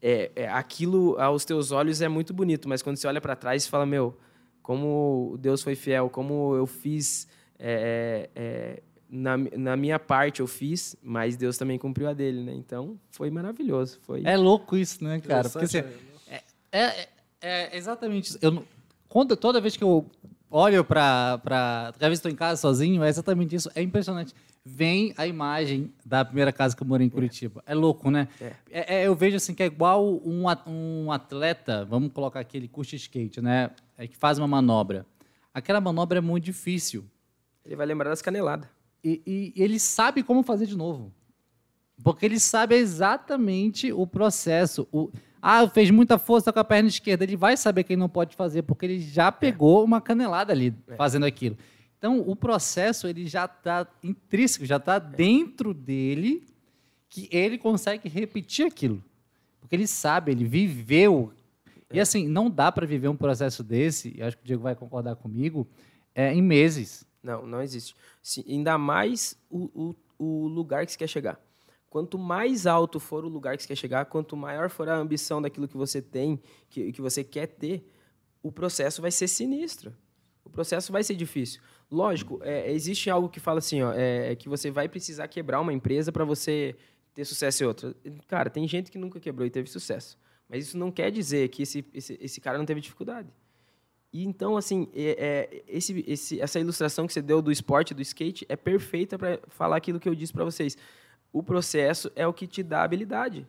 é, é, aquilo aos teus olhos é muito bonito, mas quando você olha para trás e fala, meu, como Deus foi fiel, como eu fiz... É, é, na, na minha parte eu fiz, mas Deus também cumpriu a dele, né? Então, foi maravilhoso. Foi... É louco isso, né, cara? Porque assim, é, é, é, exatamente isso. Eu, quando, toda vez que eu olho pra cada vez que estou em casa sozinho, é exatamente isso. É impressionante. Vem a imagem da primeira casa que eu morei em Curitiba. É, louco, né? É. É, é, eu vejo assim que é igual um, atleta, vamos colocar aqui, ele curte skate, né? É que faz uma manobra. Aquela manobra é muito difícil. Ele vai lembrar das caneladas. E, e- e ele sabe como fazer de novo. Porque ele sabe exatamente o processo. O, ah, fez muita força com a perna esquerda. Ele vai saber que ele não pode fazer, porque ele já pegou uma canelada ali fazendo aquilo. Então, o processo ele já está intrínseco, já está dentro dele, que ele consegue repetir aquilo. Porque ele sabe, ele viveu. E assim, não dá para viver um processo desse, e acho que o Diego vai concordar comigo, é, em meses. Não, não existe. Se- ainda mais o, o, o lugar que você quer chegar. Quanto mais alto for o lugar que você quer chegar, quanto maior for a ambição daquilo que você tem, que, que você quer ter, o processo vai ser sinistro. O processo vai ser difícil. Lógico, é, existe algo que fala assim, ó, é, é que você vai precisar quebrar uma empresa para você ter sucesso em outra. Cara, tem gente que nunca quebrou e teve sucesso. Mas isso não quer dizer que esse, esse, esse cara não teve dificuldade. E então, assim, é, é, esse, esse, essa ilustração que você deu do esporte, do skate, é perfeita para falar aquilo que eu disse para vocês. O processo é o que te dá habilidade.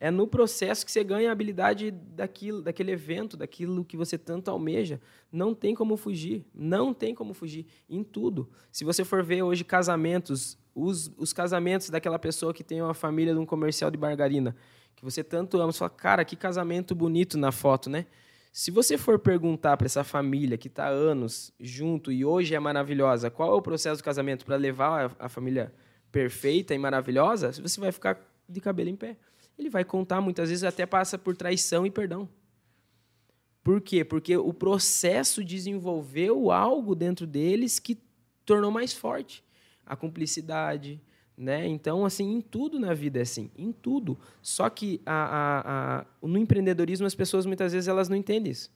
É no processo que você ganha a habilidade daquilo, daquele evento, daquilo que você tanto almeja. Não tem como fugir. Não tem como fugir. Em tudo. Se você for ver hoje casamentos, os, os casamentos daquela pessoa que tem uma família de um comercial de margarina, que você tanto ama, você fala, cara, que casamento bonito na foto, né? Se você for perguntar para essa família que está anos junto e hoje é maravilhosa, qual é o processo do casamento para levar a, a família perfeita e maravilhosa, você vai ficar de cabelo em pé. Ele vai contar, muitas vezes até passa por traição e perdão. Por quê? Porque o processo desenvolveu algo dentro deles que tornou mais forte. A cumplicidade, né? Então, assim, em tudo na vida é assim, em tudo. Só que a, a, a, no empreendedorismo as pessoas muitas vezes elas não entendem isso.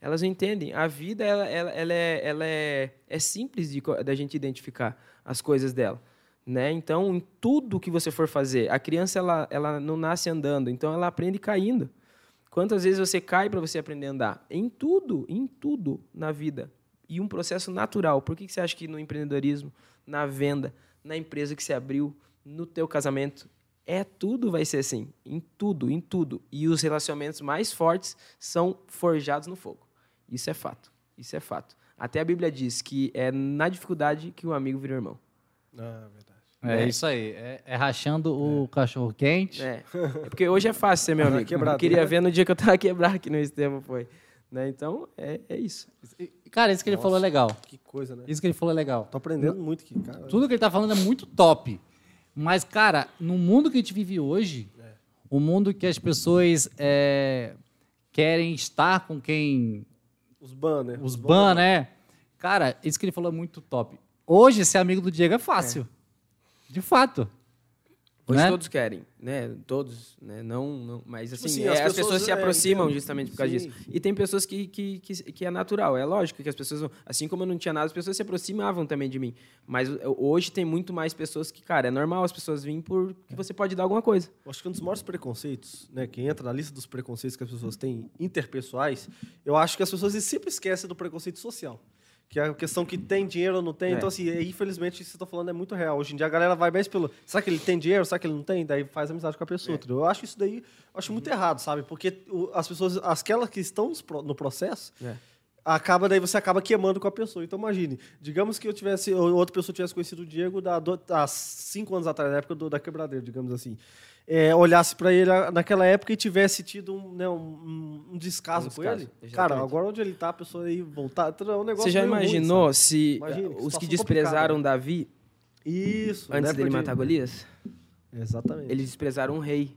Elas não entendem. A vida ela, ela, ela, é, ela é, é simples de da gente identificar as coisas dela. Né? Então, em tudo que você for fazer, a criança ela, ela não nasce andando, então ela aprende caindo. Quantas vezes você cai para você aprender a andar? Em tudo, em tudo na vida. E um processo natural. Por que você acha que no empreendedorismo, na venda, na empresa que você abriu, no teu casamento, é tudo vai ser assim, em tudo, em tudo. E os relacionamentos mais fortes são forjados no fogo. Isso é fato. Isso é fato. Até a Bíblia diz que é na dificuldade que o amigo vira irmão. Ah, verdade. É, é, isso aí. É, é rachando o cachorro quente. É. é. porque hoje é fácil ser meu amigo. Quebrado, eu queria né? ver no dia que eu tava <laughs> quebrado que no Estevam foi. Né? Então, é, é isso. Cara, isso que ele falou é legal. Que coisa, né? Isso que ele falou é legal. Tô aprendendo muito aqui, cara. Tudo que ele tá falando é muito top. Mas, cara, no mundo que a gente vive hoje, é. o mundo que as pessoas é, querem estar com quem. Os ban, né? Os, Os ban, né? Cara, isso que ele falou é muito top. Hoje, ser amigo do Diego é fácil. De fato. Hoje né? todos querem, né? Todos, né? Não, não mas tipo assim, tipo assim é, as, pessoas, pessoas se é, aproximam justamente por causa sim. disso. E tem pessoas que, que, que, que, é natural, é lógico que as pessoas, assim como eu não tinha nada, as pessoas se aproximavam também de mim. Mas hoje tem muito mais pessoas que, cara, é normal as pessoas virem porque você pode dar alguma coisa. Eu acho que um dos maiores preconceitos, né, que entra na lista dos preconceitos que as pessoas têm interpessoais, eu acho que as pessoas sempre esquecem do preconceito social que é a questão que tem dinheiro ou não tem. É. Então, assim, infelizmente, isso que você está falando é muito real. Hoje em dia, a galera vai mais pelo. Será que ele tem dinheiro? Será que ele não tem? Daí faz amizade com a pessoa. É. Eu acho isso daí acho muito errado, sabe? Porque as pessoas, aquelas que estão no processo. É. Acaba, daí você acaba queimando com a pessoa. Então, imagine, digamos que eu tivesse, ou outra pessoa tivesse conhecido o Diego há cinco anos atrás, na época do, da quebradeira, digamos assim é, olhasse para ele naquela época e tivesse tido um, né, um, um descaso um com ele, exatamente. cara, agora onde ele está, a pessoa aí voltar, é um negócio Você já imaginou ruim, se Imagina, os que desprezaram complicado. Davi isso, antes dele matar Golias? Exatamente. Eles desprezaram um rei.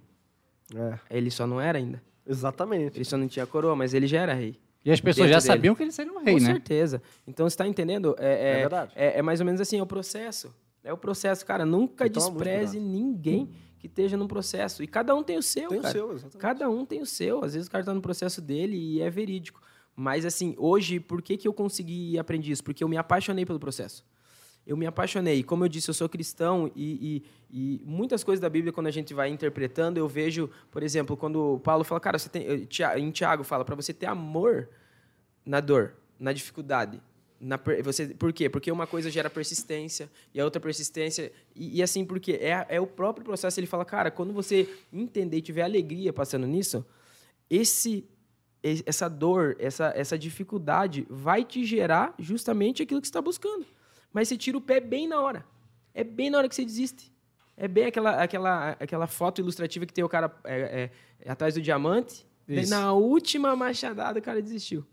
É. Ele só não era ainda. Exatamente. Ele só não tinha coroa, mas ele já era rei. E as pessoas já dele. sabiam que ele seria um rei, Com né? Com certeza. Então, você está entendendo? É, é, é, verdade. É, é, mais ou menos assim, é o processo. É o processo, cara. Nunca então, despreze ninguém que esteja num processo. E cada um tem o seu, tem cara. o seu, exatamente. Cada um tem o seu. Às vezes o cara está no processo dele e é verídico. Mas, assim, hoje, por que, que eu consegui e aprendi isso? Porque eu me apaixonei pelo processo. Eu me apaixonei. Como eu disse, eu sou cristão e, e, e, muitas coisas da Bíblia, quando a gente vai interpretando, eu vejo, por exemplo, quando Paulo fala, cara, você tem, em Tiago fala, para você ter amor na dor, na dificuldade, na, você, por quê? Porque uma coisa gera persistência e a outra persistência. E, e, assim, porque é, é o próprio processo. Ele fala, cara, quando você entender e tiver alegria passando nisso, esse essa dor, essa, essa dificuldade vai te gerar justamente aquilo que você está buscando. Mas você tira o pé bem na hora. É bem na hora que você desiste. É bem aquela, aquela, aquela foto ilustrativa que tem o cara é, é, atrás do diamante. Na última machadada, o cara desistiu.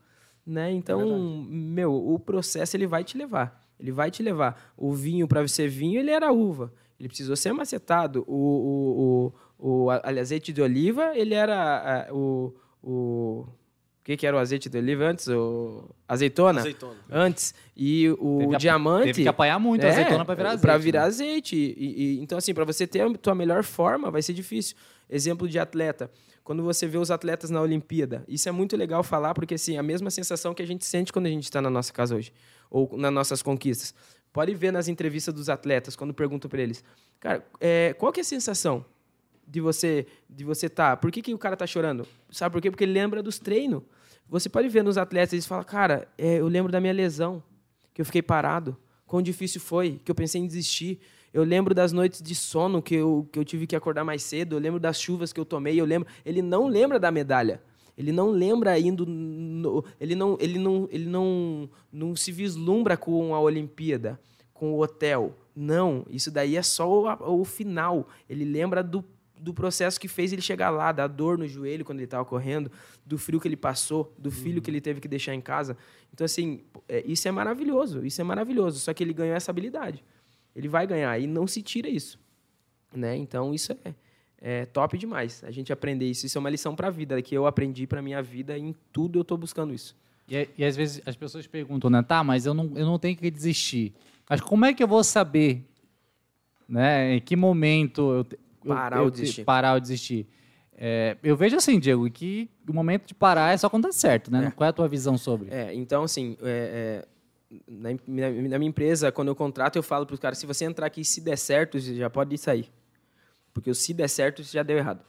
Né? Então, é meu, o processo ele vai te levar. Ele vai te levar. O vinho, para ser vinho, ele era uva. Ele precisou ser macetado. O, o, o, o azeite de oliva, ele era o, o O que, que era o azeite de oliva antes? O azeitona? Azeitona. Antes. E o Teve diamante. Teve que apanhar muito a É, azeitona pra virar azeite. Pra virar né? azeite. E- e- então, assim, para você ter a tua melhor forma, vai ser difícil. Exemplo de atleta. Quando você vê os atletas na Olimpíada, isso é muito legal falar, porque assim, a mesma sensação que a gente sente quando a gente está na nossa casa hoje, ou nas nossas conquistas. Pode ver nas entrevistas dos atletas, quando perguntam para eles, cara, é, qual que é a sensação de você de você tá? Por que, que o cara tá chorando? Sabe por quê? Porque ele lembra dos treinos. Você pode ver nos atletas, eles falam, cara, é, eu lembro da minha lesão, que eu fiquei parado, quão difícil foi, que eu pensei em desistir. Eu lembro das noites de sono que eu, que eu tive que acordar mais cedo, eu lembro das chuvas que eu tomei, eu lembro. Ele não lembra da medalha. Ele não lembra indo. no- ele não, ele não, ele não, não se vislumbra com a Olimpíada, com o hotel. Não, isso daí é só o, o final. Ele lembra do, do processo que fez ele chegar lá, da dor no joelho quando ele estava correndo, do frio que ele passou, do filho que ele teve que deixar em casa. Então, assim, é, isso é maravilhoso, isso é maravilhoso. Só que ele ganhou essa habilidade. Ele vai ganhar e não se tira isso. Né? Então, isso é, é top demais. A gente aprender isso. Isso é uma lição para a vida, que eu aprendi para minha vida e em tudo eu estou buscando isso. E, e às vezes as pessoas perguntam, né? Tá, mas eu não, eu não tenho que desistir. Mas como é que eu vou saber, né? Em que momento eu, eu- Parar eu ou te- desistir. Parar ou desistir. É, eu vejo assim, Diego, que o momento de parar é só quando dá certo, né? É. Qual é a tua visão sobre? É, então, assim, é, é, na, na- minha empresa, quando eu contrato, eu falo para os caras, se você entrar aqui se der certo, você já pode sair. Porque o se der certo, já deu errado.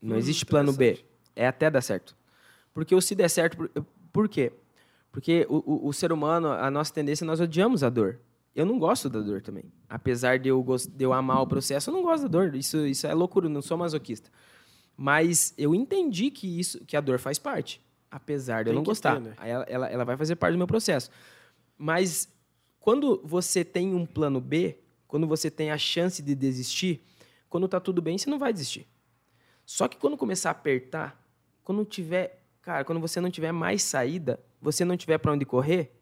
Não Hum, existe plano B. É até dar certo. Porque o se der certo, por, por quê? Porque o, o, o ser humano, a nossa tendência, nós odiamos a dor. Eu não gosto da dor também. Apesar de eu, gos- de eu amar o processo, eu não gosto da dor. Isso, isso é loucura, eu não sou masoquista. Mas eu entendi que isso, que a dor faz parte, apesar de eu Tem não que gostar. ter, né? Ela, ela, ela vai fazer parte do meu processo. Mas quando você tem um plano B, quando você tem a chance de desistir, quando tá tudo bem, você não vai desistir. Só que quando começar a apertar, quando tiver, cara, quando você não tiver mais saída, você não tiver para onde correr,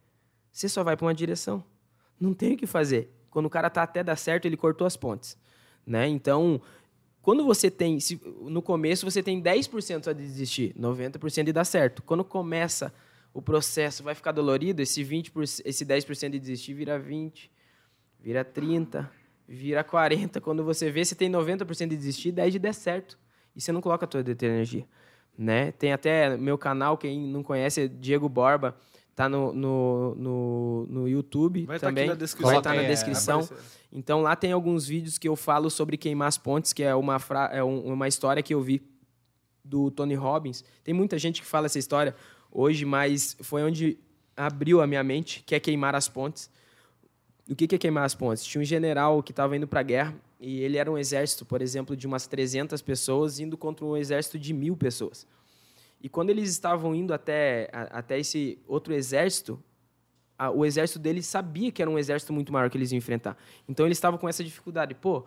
você só vai para uma direção. Não tem o que fazer. Quando o cara tá até dar certo, ele cortou as pontes, né? Então, quando você tem, se- no começo você tem 10% só de desistir, 90% de dar certo. Quando começa o processo, vai ficar dolorido, esse 20%, esse 10% de desistir vira 20, vira 30, vira 40. Quando você vê, você tem 90% de desistir, 10 de dar certo. E você não coloca toda a tua energia, né? Tem até meu canal, quem não conhece, é Diego Borba, tá no, no, no, no YouTube Vai estar também. descrição. Vai estar Coloca na é, descrição. Aparecer. Então lá tem alguns vídeos que eu falo sobre queimar as pontes, que é uma, fra- é um- uma história que eu vi do Tony Robbins. Tem muita gente que fala essa história hoje, mas foi onde abriu a minha mente, que é queimar as pontes. O que é queimar as pontes? Tinha um general que estava indo para a guerra e ele era um exército, por exemplo, de umas 300 pessoas indo contra um exército de mil pessoas. E quando eles estavam indo até, até esse outro exército, o exército deles sabia que era um exército muito maior que eles iam enfrentar. Então eles estavam com essa dificuldade. Pô,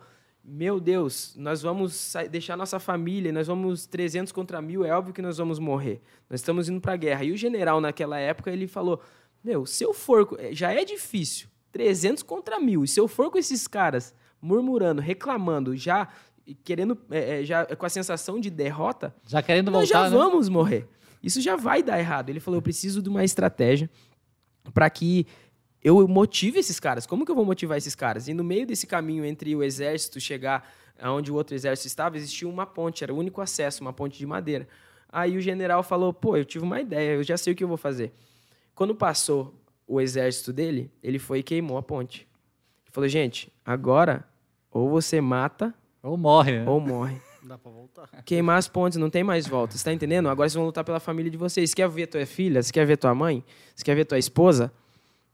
meu Deus, nós vamos deixar nossa família, nós vamos 300 contra mil, é óbvio que nós vamos morrer. Nós estamos indo para a guerra. E o general, naquela época, ele falou: Meu, se eu for. eh, Já é difícil, 300 contra mil. E se eu for com esses caras murmurando, reclamando, já querendo, eh, já com a sensação de derrota, Já querendo nós já voltar, né? vamos morrer. Isso já vai dar errado. Ele falou: eu preciso de uma estratégia para que eu motive esses caras. Como que eu vou motivar esses caras? E no meio desse caminho entre o exército chegar aonde o outro exército estava, existia uma ponte, era o único acesso, uma ponte de madeira. Aí o general falou: pô, eu tive uma ideia, eu já sei o que eu vou fazer. Quando passou o exército dele, ele foi e queimou a ponte. Ele falou: gente, agora ou você mata Ou morre, né? ou morre. Não <laughs> dá pra voltar. Queimar as pontes, não tem mais volta. Você tá entendendo? Agora vocês vão lutar pela família de vocês. Você quer ver tua filha? Você quer ver tua mãe? Você quer ver tua esposa?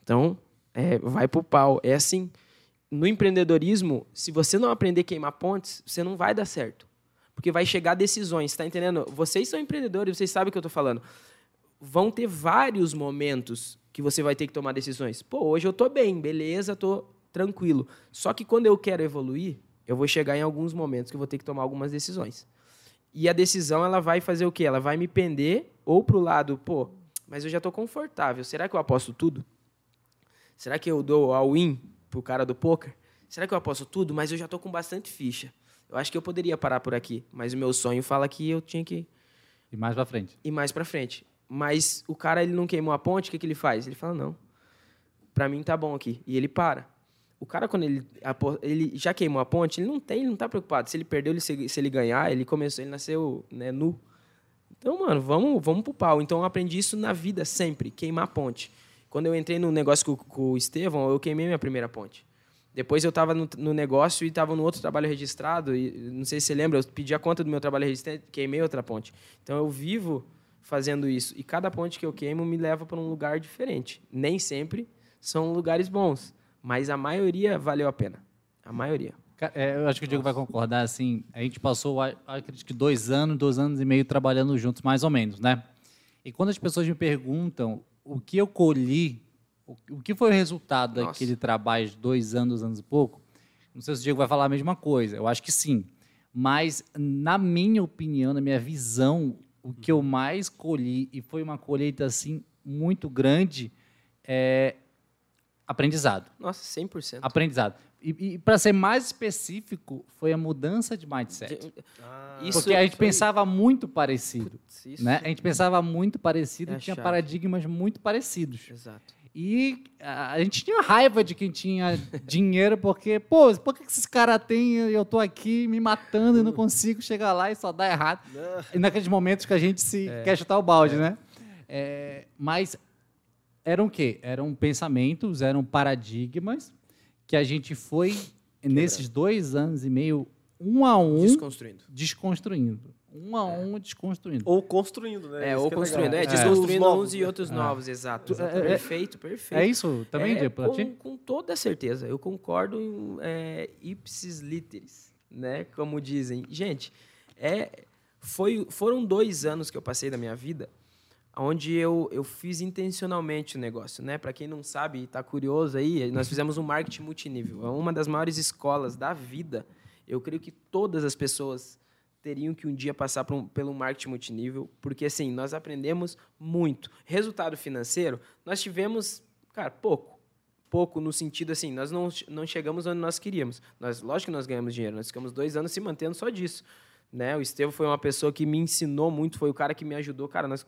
Então, é, vai pro pau. É assim. No empreendedorismo, se você não aprender a queimar pontes, você não vai dar certo. Porque vai chegar decisões, tá entendendo? Vocês são empreendedores, vocês sabem o que eu tô falando. Vão ter vários momentos que você vai ter que tomar decisões. Pô, hoje eu tô bem, beleza, tô tranquilo. Só que quando eu quero evoluir, eu vou chegar em alguns momentos que eu vou ter que tomar algumas decisões. E a decisão ela vai fazer o quê? Ela vai me pender ou pro lado, pô, mas eu já tô confortável. Será que eu aposto tudo? Será que eu dou all-in pro cara do poker? Será que eu aposto tudo? Mas eu já tô com bastante ficha. Eu acho que eu poderia parar por aqui, mas o meu sonho fala que eu tinha que E mais pra frente. ir mais para frente. Mas o cara ele não queimou a ponte, o que, que ele faz? Ele fala, não, para mim tá bom aqui. E ele para. O cara, quando ele, ele já queimou a ponte, ele não tem, ele não tá preocupado. Se ele perdeu, ele, se, se ele ganhar, ele começou, ele nasceu né, nu. Então, mano, vamos, vamos pro pau. Então, eu aprendi isso na vida sempre, queimar a ponte. Quando eu entrei no negócio com, com o Estevão, eu queimei minha primeira ponte. Depois eu estava no, no, negócio e estava no outro trabalho registrado. E não sei se você lembra, eu pedi a conta do meu trabalho registrado, queimei outra ponte. Então eu vivo fazendo isso. E cada ponte que eu queimo me leva para um lugar diferente. Nem sempre são lugares bons. Mas a maioria valeu a pena. A maioria. É, eu acho que o Diego vai concordar, assim, a gente passou, acredito que dois anos, dois anos e meio trabalhando juntos, mais ou menos, né? E quando as pessoas me perguntam o que eu colhi, o que foi o resultado Nossa. daquele trabalho de dois anos, anos e pouco, não sei se o Diego vai falar a mesma coisa, eu acho que sim. Mas, na minha opinião, na minha visão, o que eu mais colhi, e foi uma colheita, assim, muito grande, é, Aprendizado. Nossa, 100%. Aprendizado. E, e para ser mais específico, foi a mudança de mindset. Ah, Porque a gente foi... pensava muito parecido. Putz, né? A gente pensava muito parecido é e tinha chave. paradigmas muito parecidos. Exato. E a gente tinha raiva de quem tinha <laughs> dinheiro, porque, pô, por que esses caras têm e eu tô aqui me matando e não consigo chegar lá e só dá errado? E naqueles momentos que a gente se é. quer chutar o balde, é. né? É, mas eram o quê? Eram pensamentos, eram paradigmas que a gente foi, Quebrando. nesses dois anos e meio, um a um... Desconstruindo. Desconstruindo. Um a um, desconstruindo. Ou construindo, né? É, ou é construindo. É, é, desconstruindo uns e outros é. novos, exato. exato. É, perfeito, perfeito. É isso também, é, com, com toda certeza. Eu concordo em é, ipsis literis, né? Como dizem. Gente, é, foi, foram dois anos que eu passei da minha vida onde eu, eu fiz intencionalmente o negócio, né? Para quem não sabe e está curioso aí, nós fizemos um marketing multinível. É uma das maiores escolas da vida. Eu creio que todas as pessoas teriam que um dia passar um, pelo marketing multinível, porque assim, nós aprendemos muito. Resultado financeiro, nós tivemos, cara, pouco. Pouco no sentido assim, nós não, não chegamos onde nós queríamos. Nós, lógico que nós ganhamos dinheiro, nós ficamos dois anos se mantendo só disso. Né? O Estevam foi uma pessoa que me ensinou muito, foi o cara que me ajudou. Cara, nós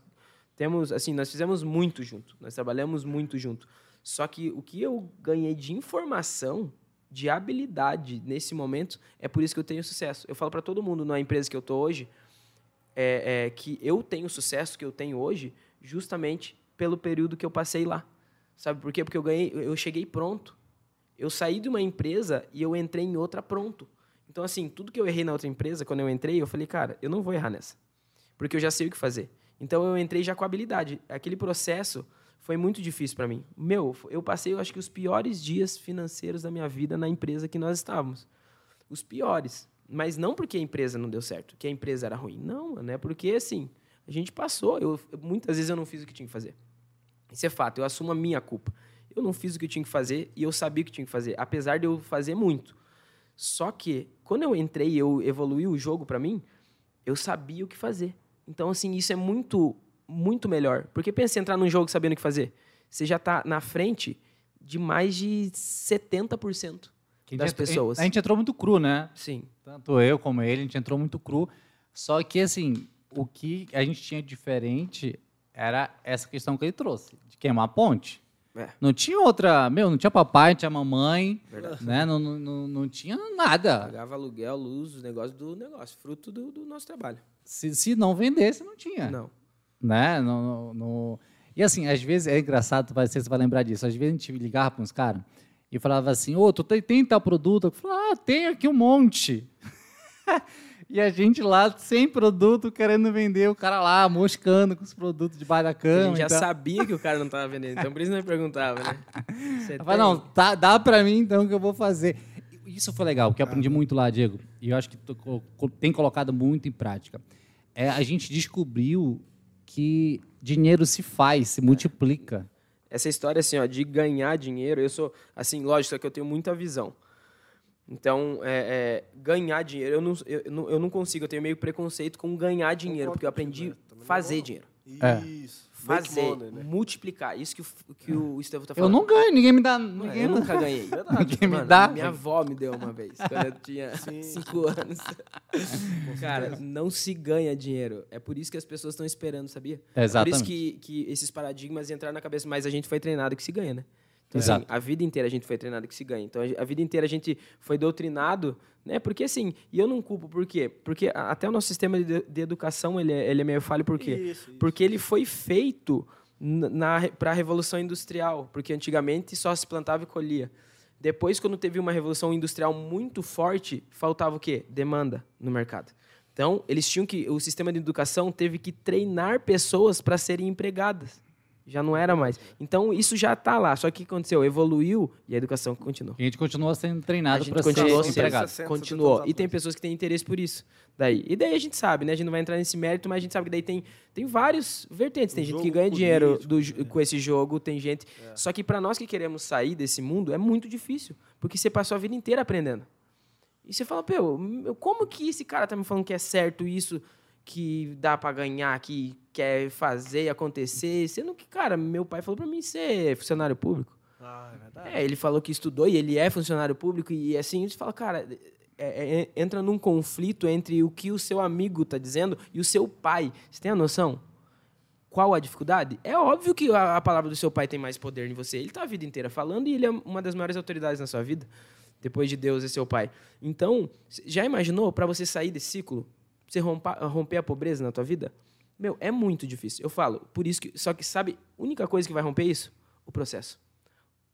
temos, assim, nós fizemos muito junto, nós trabalhamos muito junto. Só que o que eu ganhei de informação, de habilidade nesse momento, é por isso que eu tenho sucesso. Eu falo para todo mundo na empresa que eu tô hoje, é, é, que eu tenho o sucesso que eu tenho hoje, justamente pelo período que eu passei lá. Sabe por quê? Porque eu ganhei, eu cheguei pronto. Eu saí de uma empresa e eu entrei em outra pronto. Então, assim, tudo que eu errei na outra empresa, quando eu entrei, eu falei, cara, eu não vou errar nessa. Porque eu já sei o que fazer. Então eu entrei já com habilidade. Aquele processo foi muito difícil para mim. Meu, eu passei, eu acho que os piores dias financeiros da minha vida na empresa que nós estávamos. Os piores. Mas não porque a empresa não deu certo, que a empresa era ruim. Não, mano, é porque assim, a gente passou. Eu, muitas vezes eu não fiz o que tinha que fazer. Isso é fato, eu assumo a minha culpa. Eu não fiz o que eu tinha que fazer e eu sabia o que tinha que fazer, apesar de eu fazer muito. Só que, quando eu entrei eu evoluí o jogo para mim, eu sabia o que fazer. Então, assim, isso é muito, muito melhor. Porque pensa em entrar num jogo sabendo o que fazer. Você já está na frente de mais de 70% que das pessoas. A gente entrou muito cru, né? Sim. Tanto eu como ele, a gente entrou muito cru. Só que, assim, o que a gente tinha diferente era essa questão que ele trouxe, de queimar a ponte. É. Não tinha outra, meu, não tinha papai, não tinha mamãe, Verdade. né? Não, não, não, tinha nada. Pagava aluguel, luz, os negócios do negócio, fruto do, do nosso trabalho. Se, se não vendesse, não tinha. Não. Né? No, no, no... E assim, às vezes, é engraçado, você vai lembrar disso, às vezes a gente ligava para uns caras e falava assim, ô, oh, tu tem, tem tal produto? Eu falava, ah, tem aqui um monte. <laughs> E a gente lá, sem produto, querendo vender, o cara lá, moscando com os produtos debaixo da cama. A gente já então... sabia que o cara não estava vendendo, então por isso não perguntava, né? <laughs> Você falei, não, tá, dá para mim então que eu vou fazer. Isso foi legal, porque eu aprendi muito lá, Diego, e eu acho que tem colocado muito em prática. É, a gente descobriu que dinheiro se faz, se multiplica. Essa história assim, ó, de ganhar dinheiro, eu sou, assim, lógico que eu tenho muita visão. Então, é, é, ganhar dinheiro, eu não, eu, eu, não consigo, eu tenho meio preconceito com ganhar dinheiro, porque eu aprendi a fazer dinheiro. Isso. Fazer, money, né? multiplicar. Isso que o, que o Estevão tá Eu falando. não ganho, ninguém me dá. Mano, Ninguém eu me- nunca ganhei. <laughs> Ninguém me Mano, dá. Minha avó me deu uma vez, quando eu tinha <laughs> cinco anos. <laughs> Cara, não se ganha dinheiro. É por isso que as pessoas estão esperando, sabia? É por Exatamente. isso que, que esses paradigmas entraram na cabeça. Mas a gente foi treinado que se ganha, né? Então, assim, Exato. a vida inteira a gente foi treinado que se ganha. Então, a a vida inteira a gente foi doutrinado, né? Porque assim, e eu não culpo por quê? Porque até o nosso sistema de, de educação, ele é, ele é meio falho por quê? Isso, isso. Porque ele foi feito para a Revolução Industrial, porque antigamente só se plantava e colhia. Depois, quando teve uma revolução industrial muito forte, faltava o quê? Demanda no mercado. Então, eles tinham que o sistema de educação teve que treinar pessoas para serem empregadas. Já não era mais. Então, isso já está lá. Só que o que aconteceu? Evoluiu e a educação continuou. A gente continua sendo A treinado gente para ser sendo- empregado. 60, Continuou. 70 E tem pessoas que têm interesse por isso. Daí. E daí a gente sabe, né? A gente não vai entrar nesse mérito, mas a gente sabe que daí tem, tem vários vertentes. Tem O gente que ganha dinheiro do jo- com esse jogo, tem gente. Só que para nós que queremos sair desse mundo é muito difícil. Porque você passou a vida inteira aprendendo. E você fala, pô, como que esse cara tá me falando que é certo isso, que dá para ganhar, que quer fazer acontecer? Sendo que, cara, meu pai falou para mim ser funcionário público. Ah, é verdade. É, ele falou que estudou e ele é funcionário público e assim, você fala, cara, é- é- entra num conflito entre o que o seu amigo tá dizendo e o seu pai. Você tem a noção? Qual a dificuldade? É óbvio que a, a palavra do seu pai tem mais poder em você. Ele tá a vida inteira falando e ele é uma das maiores autoridades na sua vida, depois de Deus e seu pai. Então, já imaginou para você sair desse ciclo, você rompa- romper a pobreza na tua vida? Meu, é muito difícil. Eu falo, por isso que. Só que sabe, a única coisa que vai romper isso? O processo.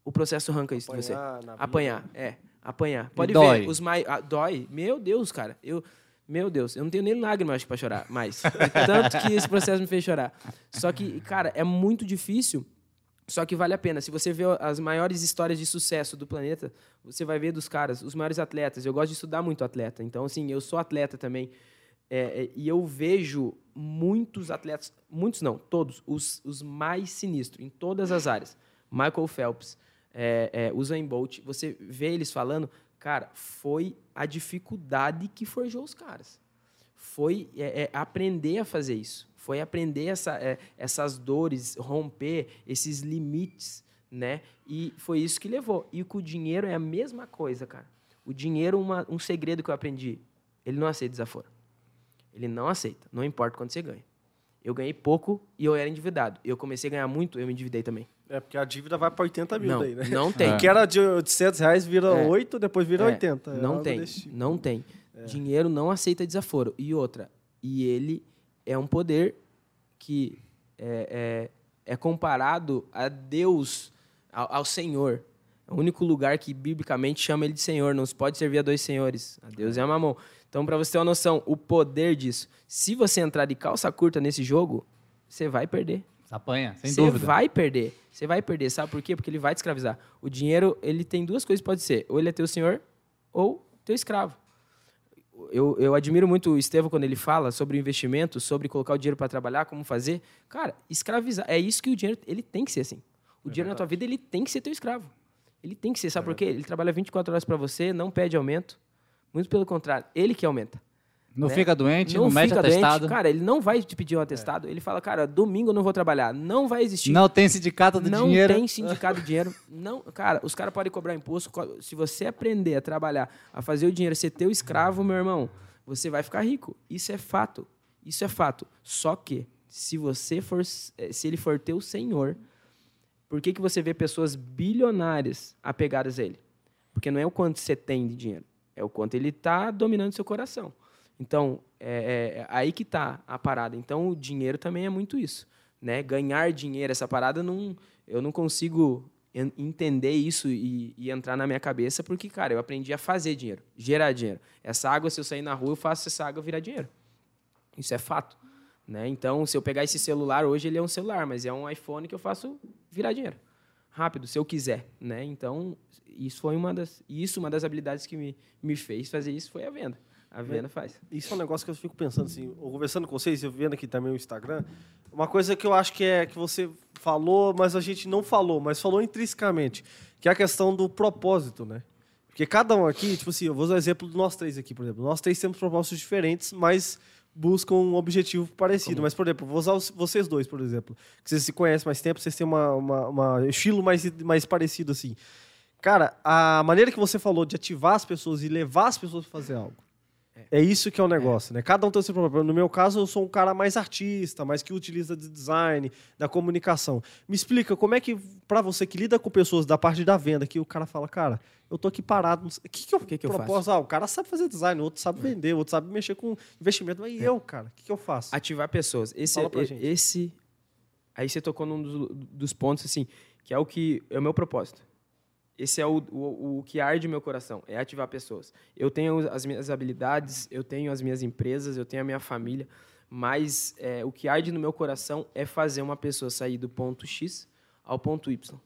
O processo arranca isso de você. Apanhar é. Apanhar. Pode dói. ver, os mais. ah, dói. Meu Deus, cara. Eu, meu Deus, eu não tenho nem lágrima, acho, pra chorar mais. <laughs> Tanto que esse processo me fez chorar. Só que, cara, é muito difícil. Só que vale a pena. Se você vê as maiores histórias de sucesso do planeta, você vai ver dos caras, os maiores atletas. Eu gosto de estudar muito atleta. Então, assim, eu sou atleta também. É, é, e eu vejo muitos atletas, muitos não, todos, os, os mais sinistros, em todas as áreas. Michael Phelps, é, é, Usain Bolt, você vê eles falando, cara, foi a dificuldade que forjou os caras. Foi é, é, aprender a fazer isso. Foi aprender essa, é, essas dores, romper esses limites, né? E foi isso que levou. E com o dinheiro é a mesma coisa, cara. O dinheiro, uma, um segredo que eu aprendi, ele não aceita desaforo. Ele não aceita, não importa quanto você ganha. Eu ganhei pouco e eu era endividado. Eu comecei a ganhar muito, eu me endividei também. É, porque a dívida vai para 80 mil Não, daí, né? não tem. O que era de 800 reais vira É. 8, depois vira É, 80. É não tem, tipo. não tem. Dinheiro não aceita desaforo. E outra, e ele é um poder que é, é, é comparado a Deus, ao, ao Senhor. É o único lugar que biblicamente chama ele de Senhor. Não se pode servir a dois senhores, a Deus e a Mamon. Então, para você ter uma noção, o poder disso, se você entrar de calça curta nesse jogo, você vai perder. Apanha, sem Você dúvida. vai perder. Você vai perder, sabe por quê? Porque ele vai te escravizar. O dinheiro, ele tem duas coisas que pode ser. Ou ele é teu senhor, ou teu escravo. Eu, eu admiro muito o Estevão quando ele fala sobre o investimento, sobre colocar o dinheiro para trabalhar, como fazer. Cara, escravizar. É isso que o dinheiro, ele tem que ser assim. O dinheiro na tua vida, ele tem que ser teu escravo. Ele tem que ser, sabe por quê? Ele trabalha 24 horas para você, não pede aumento. Muito pelo contrário, ele que aumenta. Não né? fica doente, não, mete fica atestado. doente. Cara, ele não vai te pedir um atestado. Ele fala, cara, domingo eu não vou trabalhar. Não vai existir. Não tem sindicato do não dinheiro. tem sindicato de dinheiro. Não, cara, os caras podem cobrar imposto. Se você aprender a trabalhar, a fazer o dinheiro ser teu escravo, meu irmão, você vai ficar rico. Isso é fato. Isso é fato. Só que, se você for, eh, se ele for teu senhor, por que, que você vê pessoas bilionárias apegadas a ele? Porque não é o quanto você tem de dinheiro, é o quanto ele está dominando seu coração. Então, é, é aí que está a parada. Então, o dinheiro também é muito isso. Né? Ganhar dinheiro, essa parada, não, eu não consigo en- entender isso e, e entrar na minha cabeça, porque, cara, eu aprendi a fazer dinheiro, gerar dinheiro. Essa água, se eu sair na rua, eu faço essa água virar dinheiro. Isso é fato. Né? Então, se eu pegar esse celular, hoje ele é um celular, mas é um iPhone que eu faço virar dinheiro. Rápido, se eu quiser. Né? Então, isso foi uma das, isso uma das habilidades que me, me fez fazer isso foi a venda. A venda faz. Isso é um negócio que eu fico pensando assim, conversando com vocês, eu vendo aqui também o Instagram, uma coisa que eu acho que é que você falou, mas a gente não falou, mas falou intrinsecamente, que é a questão do propósito, né? Porque cada um aqui, tipo assim, eu vou usar o exemplo de nós três aqui, por exemplo. Nós três temos propósitos diferentes, mas buscam um objetivo parecido. Mas, por exemplo, vou usar os- vocês dois, por exemplo. Que vocês se conhecem mais tempo, vocês têm uma, uma, uma estilo mais, mais parecido, assim. Cara, a maneira que você falou de ativar as pessoas e levar as pessoas para fazer algo. É isso que é o negócio, né? Cada um tem o seu problema. No meu caso, eu sou um cara mais artista, mais que utiliza de design, da comunicação. Me explica como é que, pra você que lida com pessoas da parte da venda, que o cara fala, cara, eu tô aqui parado, o que, que eu, que que eu proposto? Ah, o cara sabe fazer design, o outro sabe vender, o outro sabe mexer com investimento, mas e eu, cara? O que, que eu faço? Ativar pessoas. Esse, gente. esse aí você tocou num dos, dos pontos assim, que é o que é o meu propósito. Esse é o, o, o que arde meu coração, é ativar pessoas. Eu tenho as minhas habilidades, eu tenho as minhas empresas, eu tenho a minha família, mas é, o que arde no meu coração é fazer uma pessoa sair do ponto X ao ponto Y,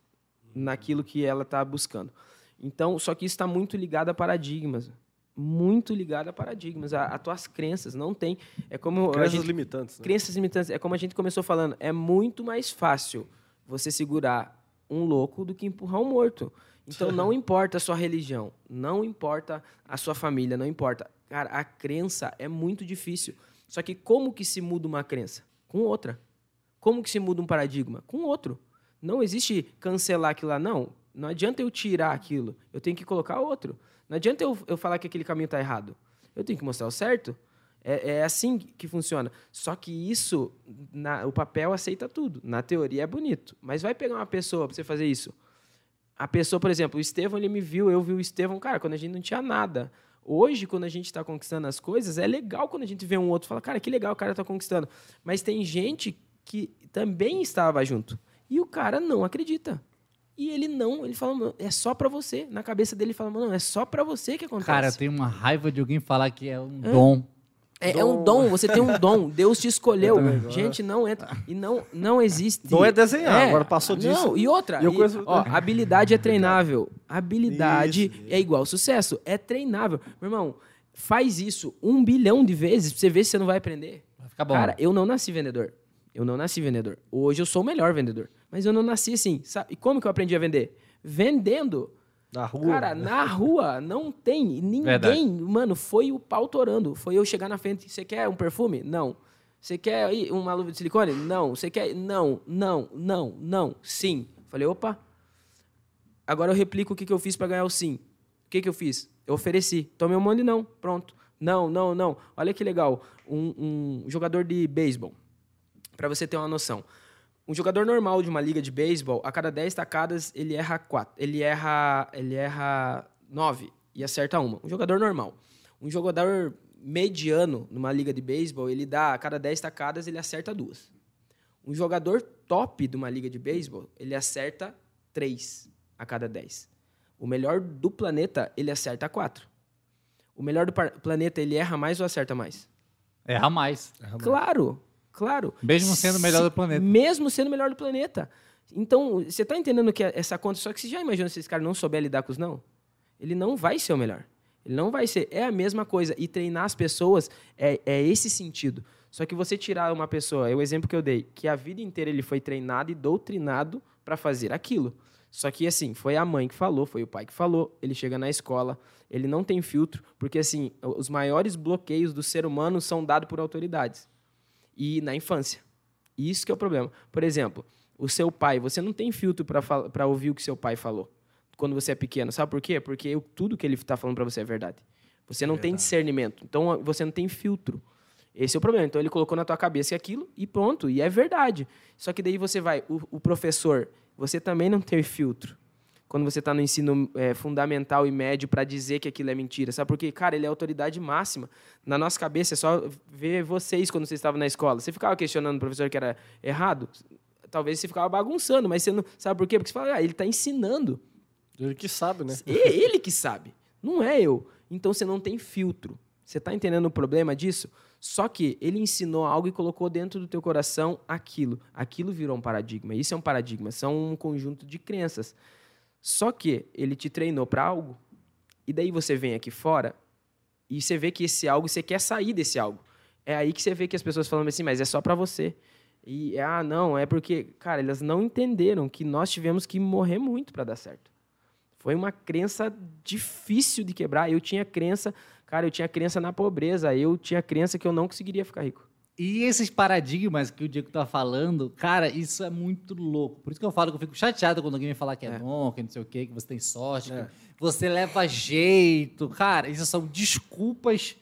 naquilo que ela está buscando. Então, só que isso está muito ligado a paradigmas, muito ligado a paradigmas, a, a tuas crenças. Não tem, é como Crenças gente- limitantes. Né? Crenças limitantes. É como a gente começou falando. É muito mais fácil você segurar um louco do que empurrar um morto. Então não importa a sua religião, não importa a sua família, não importa. Cara, a crença é muito difícil. Só que como que se muda uma crença? Com outra. Como que se muda um paradigma? Com outro. Não existe cancelar aquilo lá. Não. Não adianta eu tirar aquilo. Eu tenho que colocar outro. Não adianta eu, eu falar que aquele caminho está errado. Eu tenho que mostrar o certo. É, é assim que funciona. Só que isso, na- o papel aceita tudo. Na teoria é bonito. Mas vai pegar uma pessoa para você fazer isso. A pessoa, por exemplo, o Estevão, ele me viu, eu vi o Estevão, cara, quando a gente não tinha nada. Hoje, quando a gente está conquistando as coisas, é legal quando a gente vê um outro e fala, cara, que legal o cara está conquistando. Mas tem gente que também estava junto. E o cara não acredita. E ele não, ele fala, "Mano, é só pra você. Na cabeça dele, ele fala, não, é só pra você que acontece. Cara, tenho uma raiva de alguém falar que é um dom. É, é um dom, você tem um dom. <laughs> Deus te escolheu. Gente, não entra. E não, não existe. Não é desenhar, agora passou disso. Não, e outra. E, conheço- ó, habilidade é treinável. Habilidade Isso, é igual sucesso. É treinável. Meu irmão, faz isso um bilhão de vezes pra você ver se você não vai aprender. Vai ficar bom. Cara, eu não nasci vendedor. Eu não nasci vendedor. Hoje eu sou o melhor vendedor. Mas eu não nasci assim. Sabe? E como que eu aprendi a vender? Vendendo. Na rua. Cara, na rua não tem ninguém. Verdade. Mano, foi o pau torando. Foi eu chegar na frente. Você quer um perfume? Não. Você quer aí uma luva de silicone? Não. Você quer. Não, não, não, não. Sim. Falei, opa. Agora eu replico o que, que eu fiz para ganhar o sim. O que, que eu fiz? Eu ofereci. Tomei um monte de não. Pronto. Não, não, não. Olha que legal. Um, um jogador de beisebol. Para você ter uma noção. Um jogador normal de uma liga de beisebol, a cada 10 tacadas, ele erra 4. Ele erra, ele erra 9 e acerta uma. Um jogador normal. Um jogador mediano numa liga de beisebol, ele dá a cada 10 tacadas, ele acerta duas. Um jogador top de uma liga de beisebol, ele acerta 3 a cada 10. O melhor do planeta, ele acerta 4. O melhor do planeta, ele erra mais ou acerta mais? Erra mais. Claro, claro. Mesmo sendo o melhor do planeta. Mesmo sendo o melhor do planeta. Então, você tá entendendo que essa conta, só que você já imaginou se esse cara não souber lidar com os não? Ele não vai ser o melhor. Ele não vai ser. É a mesma coisa. E treinar as pessoas é, é esse sentido. Só que você tirar uma pessoa, é o exemplo que eu dei, que a vida inteira ele foi treinado e doutrinado para fazer aquilo. Só que, assim, foi a mãe que falou, foi o pai que falou. Ele chega na escola, ele não tem filtro, porque, assim, os maiores bloqueios do ser humano são dados por autoridades e na infância. Isso que é o problema. Por exemplo, o seu pai, você não tem filtro para ouvir o que seu pai falou quando você é pequeno. Sabe por quê? Porque eu- tudo que ele está falando para você é verdade. Você não tem discernimento. Então você não tem filtro. Esse é o problema. Então ele colocou na tua cabeça aquilo e pronto. E é verdade. Só que daí você vai, o, o professor, você também não tem filtro. Quando você está no ensino é, fundamental e médio para dizer que aquilo é mentira. Sabe por quê? Cara, ele é autoridade máxima. Na nossa cabeça é só ver vocês quando vocês estavam na escola. Você ficava questionando o professor que era errado? Talvez você ficava bagunçando, mas você não. Sabe por quê? Porque você fala, ah, ele está ensinando. Ele que sabe, né? É ele que sabe, não é eu. Então você não tem filtro. Você está entendendo o problema disso? Só que ele ensinou algo e colocou dentro do teu coração aquilo. Aquilo virou um paradigma. Isso é um paradigma, são um conjunto de crenças. Só que ele te treinou para algo. E daí você vem aqui fora e você vê que esse algo, você quer sair desse algo. É aí que você vê que as pessoas falam assim, mas é só para você. E, ah, não, é porque, cara, elas não entenderam que nós tivemos que morrer muito para dar certo. Foi uma crença difícil de quebrar. Eu tinha crença, Cara, eu tinha crença na pobreza, eu tinha crença que eu não conseguiria ficar rico. E esses paradigmas que o Diego tá falando, cara, isso é muito louco. Por isso que eu falo que eu fico chateado quando alguém me falar que é, É. bom, que não sei o quê, que você tem sorte, É. que você leva jeito. Cara, isso são desculpas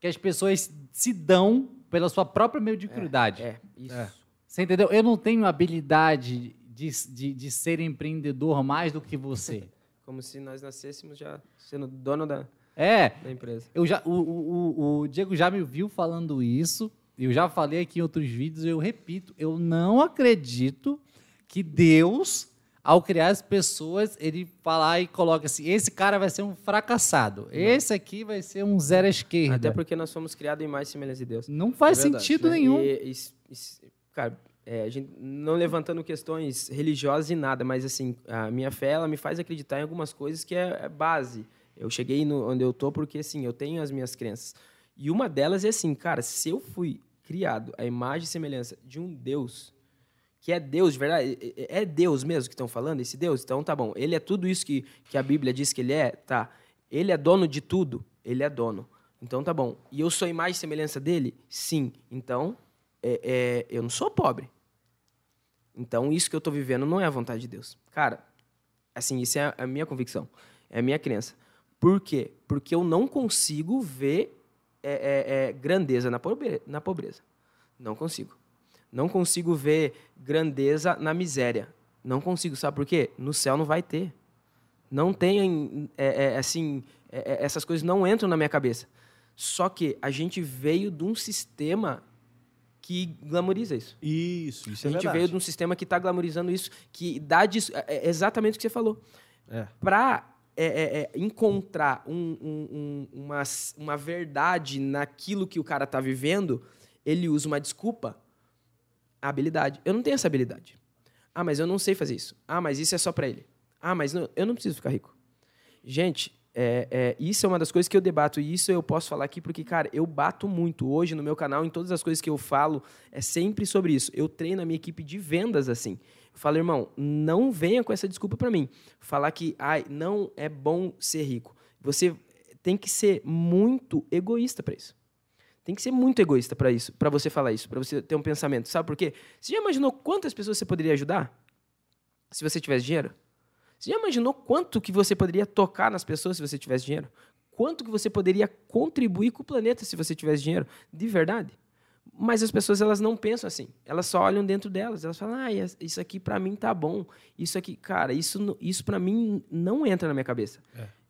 que as pessoas se dão pela sua própria mediocridade. É, isso. É. Você entendeu? Eu não tenho habilidade de, de, de ser empreendedor mais do que você. <laughs> Como se nós nascêssemos já sendo dono da, É, da empresa. eu já, o, o, o- o Diego já me viu falando isso. Eu já falei aqui em outros vídeos, eu repito, eu não acredito que Deus, ao criar as pessoas, ele falar e coloca assim: esse cara vai ser um fracassado, esse aqui vai ser um zero à esquerda. Até porque nós fomos criados em mais semelhança de Deus. Não faz É verdade, sentido né? nenhum. E- e- e- cara, é, a gente não levantando questões religiosas e nada, mas assim, a minha fé ela me faz acreditar em algumas coisas que é, é base. Eu cheguei no, onde eu tô porque assim, eu tenho as minhas crenças. E uma delas é assim, cara, se eu fui criado à imagem e semelhança de um Deus, que é Deus, de verdade, é é Deus mesmo que estão falando, esse Deus, então tá bom. Ele é tudo isso que, que a Bíblia diz que ele é, tá. Ele é dono de tudo, ele é dono. Então tá bom. E eu sou a imagem e semelhança dele? Sim. Então, é, é, eu não sou pobre. Então, isso que eu tô vivendo não é a vontade de Deus. Cara, assim, isso é a minha convicção, é a minha crença. Por quê? Porque eu não consigo ver é, é, é, grandeza na pobre- na pobreza. Não consigo. Não consigo ver grandeza na miséria. Não consigo, sabe por quê? No céu não vai ter. Não tem, é, é, assim, essas coisas não entram na minha cabeça. Só que a gente veio de um sistema que glamoriza isso. Isso, isso a é gente verdade. veio de um sistema que está glamorizando isso, que dá dis- é é exatamente o que você falou. É. Para encontrar um- um- um- uma, uma verdade naquilo que o cara está vivendo, ele usa uma desculpa, a habilidade. Eu não tenho essa habilidade. Ah, mas eu não sei fazer isso. Ah, mas isso é só para ele. Ah, mas não- eu não preciso ficar rico. Gente, é, é, isso é uma das coisas que eu debato e isso eu posso falar aqui porque, cara, eu bato muito hoje no meu canal, em todas as coisas que eu falo, é sempre sobre isso. Eu treino a minha equipe de vendas assim. Eu falo, irmão, não venha com essa desculpa para mim. Falar que, ai, não é bom ser rico. Você tem que ser muito egoísta para isso. Tem que ser muito egoísta para isso, para você falar isso, para você ter um pensamento. Sabe por quê? Você já imaginou quantas pessoas você poderia ajudar se você tivesse dinheiro? Você já imaginou quanto que você poderia tocar nas pessoas se você tivesse dinheiro? Quanto que você poderia contribuir com o planeta se você tivesse dinheiro? De verdade. Mas as pessoas elas não pensam assim. Elas só olham dentro delas. Elas falam: "Ah, isso aqui para mim tá bom. Isso aqui, cara, isso isso para mim não entra na minha cabeça".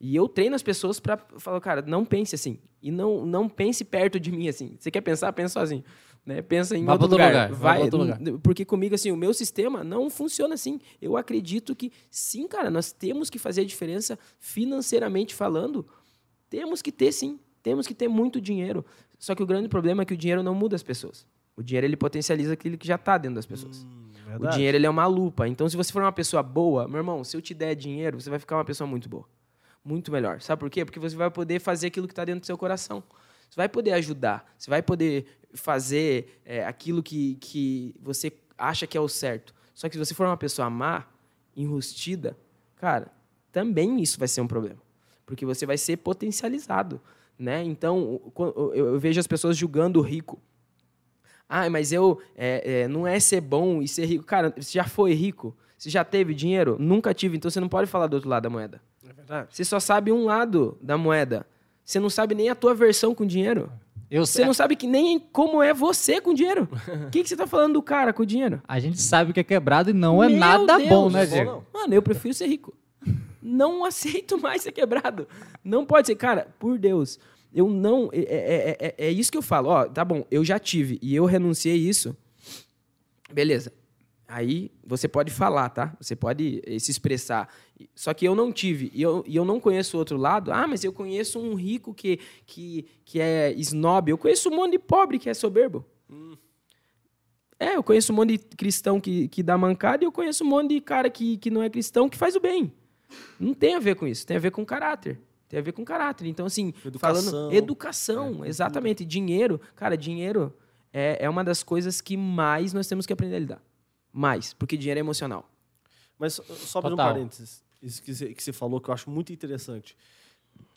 E eu treino as pessoas para falar: "Cara, não pense assim e não não pense perto de mim assim. Você quer pensar, pensa sozinho". Né? Pensa em Vai outro lugar. lugar, vai Vai, outro lugar. porque comigo, assim, o meu sistema não funciona assim. Eu acredito que, sim, cara, nós temos que fazer a diferença financeiramente falando. Temos que ter, sim. Temos que ter muito dinheiro. Só que o grande problema é que o dinheiro não muda as pessoas. O dinheiro, ele potencializa aquilo que já está dentro das pessoas. Hum, O dinheiro, ele é uma lupa. Então, se você for uma pessoa boa, meu irmão, se eu te der dinheiro, você vai ficar uma pessoa muito boa. Muito melhor. Sabe por quê? Porque você vai poder fazer aquilo que está dentro do seu coração. Você vai poder ajudar. Você vai poder fazer é, aquilo que, que você acha que é o certo. Só que se você for uma pessoa má, enrustida, cara, também isso vai ser um problema. Porque você vai ser potencializado. Né? Então, eu vejo as pessoas julgando o rico. Ah, mas eu é, é, não é ser bom e ser rico. Cara, você já foi rico? Você já teve dinheiro? Nunca tive, então você não pode falar do outro lado da moeda. É verdade. Você só sabe um lado da moeda. Você não sabe nem a tua versão com dinheiro. Eu Você sei, não sabe que nem como é você com dinheiro. O <laughs> que, que você tá falando do cara com dinheiro? A gente sabe que é quebrado e não é Meu nada Deus, bom, né, bom Diego? não. Mano, eu prefiro ser rico. Não <laughs> aceito mais ser quebrado. Não pode ser. Cara, por Deus, eu não. É, é, é, é isso que eu falo. Ó, tá bom, eu já tive e eu renunciei isso. Beleza. Aí você pode falar, tá? Você pode eh, se expressar. Só que eu não tive. E eu, e eu não conheço o outro lado. Ah, mas eu conheço um rico que, que, que é snob. Eu conheço um monte de pobre que é soberbo. É, eu conheço um monte de cristão que, que dá mancada e eu conheço um monte de cara que, que não é cristão que faz o bem. Não tem a ver com isso, tem a ver com caráter. Tem a ver com caráter. Então, assim, Educação. falando. Educação, exatamente. Dinheiro. Cara, dinheiro é, é uma das coisas que mais nós temos que aprender a lidar. Mais, porque dinheiro é emocional. Mas só- só abrindo um parênteses, isso que você, que você falou que eu acho muito interessante.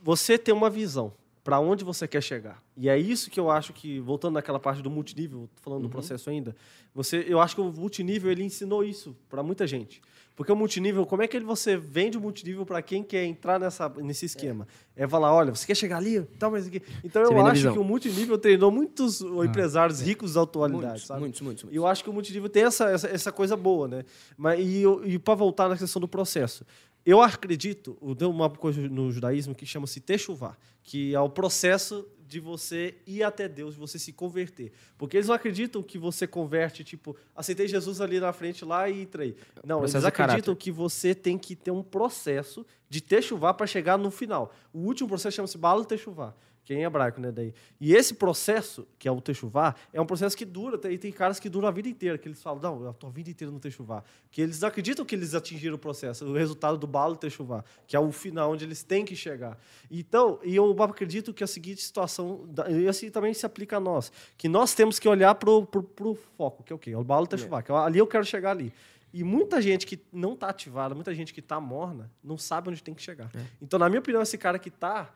Você tem uma visão. Para onde você quer chegar. E é isso que eu acho que, voltando naquela parte do multinível, falando do processo ainda, você, eu acho que o multinível ele ensinou isso para muita gente. Porque o multinível, como é que ele, você vende o multinível para quem quer entrar nessa, nesse esquema? É. falar, olha, você quer chegar ali? Tá, mas aqui. Então Você eu acho que o multinível treinou muitos empresários ricos da atualidade, Muitos, sabe? muitos, muitos, E eu acho que o multinível tem essa, essa, essa coisa boa, né? Mas, e e para voltar na questão do processo, eu acredito, tem uma coisa no judaísmo que chama-se techuvá, que é o processo de você ir até Deus, de você se converter. Porque eles não acreditam que você converte, tipo, aceitei Jesus ali na frente lá e entrei. Não, eles Processo de acreditam que você tem que ter um processo de techuvá para chegar no final. O último processo chama-se bala techuvá, que é em hebraico, né, daí. E esse processo, que é o techuvá, é um processo que dura, tem, tem caras que duram a vida inteira, que eles falam, não, eu tô a vida inteira no techuvá. Que eles acreditam que eles atingiram o processo, o resultado do bala techuvá, que é o final onde eles têm que chegar. Então, e eu acredito que a seguinte situação, e assim também se aplica a nós, que nós temos que olhar pro, pro, pro foco, que é o quê? É o bala techuvá, que é ali eu quero chegar ali. E muita gente que não está ativada, muita gente que está morna, não sabe onde tem que chegar. Então, na minha opinião, esse cara que está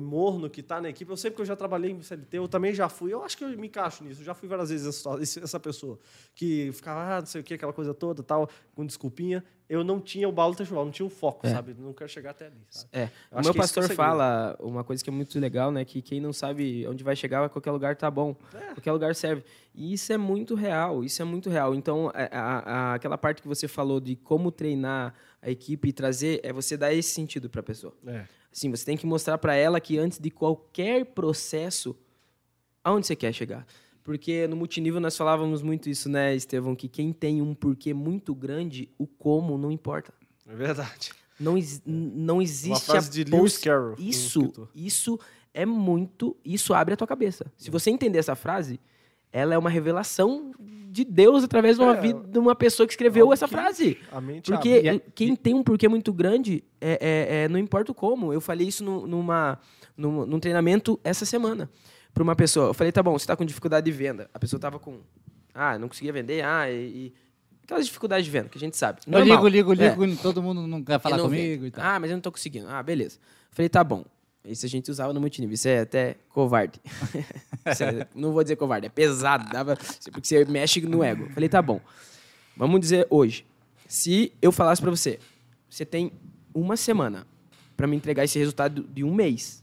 morno, que está na equipe, eu sei porque eu já trabalhei em CLT, eu também já fui, eu acho que eu me encaixo nisso, eu já fui várias vezes essa, essa pessoa que ficava, ah, não sei o que, aquela coisa toda, tal, com desculpinha. Eu não tinha o balo textual, não tinha o foco, É. sabe? Não quero chegar até ali, sabe? É, o meu é pastor segredo. fala uma coisa que é muito legal, né? Que quem não sabe onde vai chegar, qualquer lugar tá bom. Qualquer lugar serve. E isso é muito real, isso é muito real. Então, a- a- a- aquela parte que você falou de como treinar a equipe e trazer, é você dar esse sentido para a pessoa. É. Assim, você tem que mostrar para ela que antes de qualquer processo, aonde você quer chegar. Porque no multinível nós falávamos muito isso, né, Estevão? Que quem tem um porquê muito grande, o como não importa. É verdade. Não, n- não existe frase a de Lewis Carroll, Isso, isso é muito. Isso abre a tua cabeça. Se você entender essa frase, ela é uma revelação de Deus através de uma É, vida de uma pessoa que escreveu essa que frase. A mente Porque abre. É- quem tem um porquê muito grande, é, é- é- não importa como. Eu falei isso no- numa, num, num treinamento essa semana para uma pessoa. Eu falei, tá bom, você está com dificuldade de venda. A pessoa estava com. Ah, não conseguia vender. Ah, e. e aquelas dificuldades de venda que a gente sabe. Eu Normal. ligo, ligo, É. ligo, todo mundo não quer falar Eu não comigo vendo. e tal. Ah, mas eu não tô conseguindo. Ah, beleza. Falei, tá bom. Isso a gente usava no multinível. Isso é até covarde. <laughs> É- não vou dizer covarde, é pesado. Dava, porque você mexe no ego. Falei, tá bom. Vamos dizer hoje. Se eu falasse pra você, você tem uma semana pra me entregar esse resultado de um mês.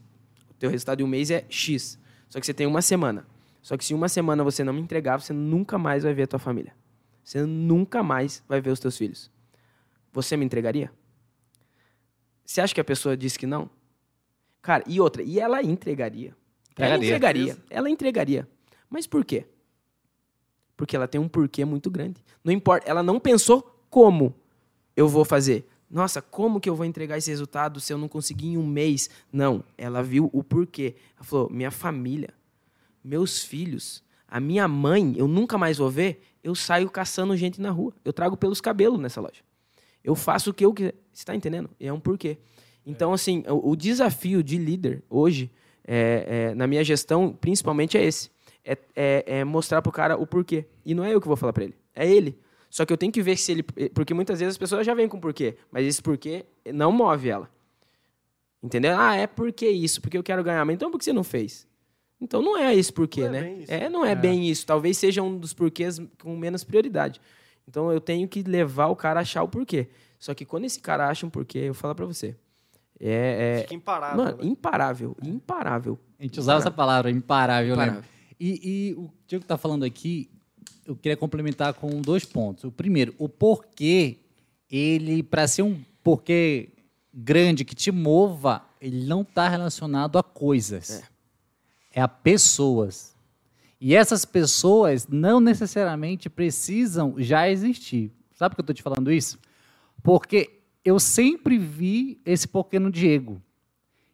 O teu resultado de um mês é X. Só que você tem uma semana. Só que se uma semana você não me entregar, você nunca mais vai ver a tua família. Você nunca mais vai ver os teus filhos. Você me entregaria? Você acha que a pessoa disse que não? Cara, e outra, e ela entregaria. Ela Entregaria. entregaria. Ela entregaria. Mas por quê? Porque ela tem um porquê muito grande. Não importa, ela não pensou como eu vou fazer. Nossa, como que eu vou entregar esse resultado se eu não conseguir em um mês? Não, ela viu o porquê. Ela falou: minha família, meus filhos, a minha mãe, eu nunca mais vou ver. Eu saio caçando gente na rua. Eu trago pelos cabelos nessa loja. Eu faço o que eu quiser. Você está entendendo? É um porquê. Então, assim, o, o desafio de líder hoje, é, é, na minha gestão, principalmente é esse. É, é- é mostrar pro cara o porquê. E não é eu que vou falar para ele. É ele. Só que eu tenho que ver se ele... Porque muitas vezes as pessoas já vêm com porquê. Mas esse porquê não move ela. Entendeu? Ah, é porque isso. Porque eu quero ganhar. Mas então por que você não fez? Então não é esse porquê, Não é né? bem isso. É, não é, bem isso. Talvez seja um dos porquês com menos prioridade. Então eu tenho que levar o cara a achar o porquê. Só que quando esse cara acha um porquê, eu falo pra você. É, é Fica imparável. mano, né? imparável, imparável. A gente usava essa palavra, imparável, né? Imparável. E, e o Diego está falando aqui, eu queria complementar com dois pontos. O primeiro, o porquê, ele, para ser um porquê grande que te mova, ele não está relacionado a coisas. É. a pessoas. E essas pessoas não necessariamente precisam já existir. Sabe por que eu estou te falando isso? Porque eu sempre vi esse porquê no Diego.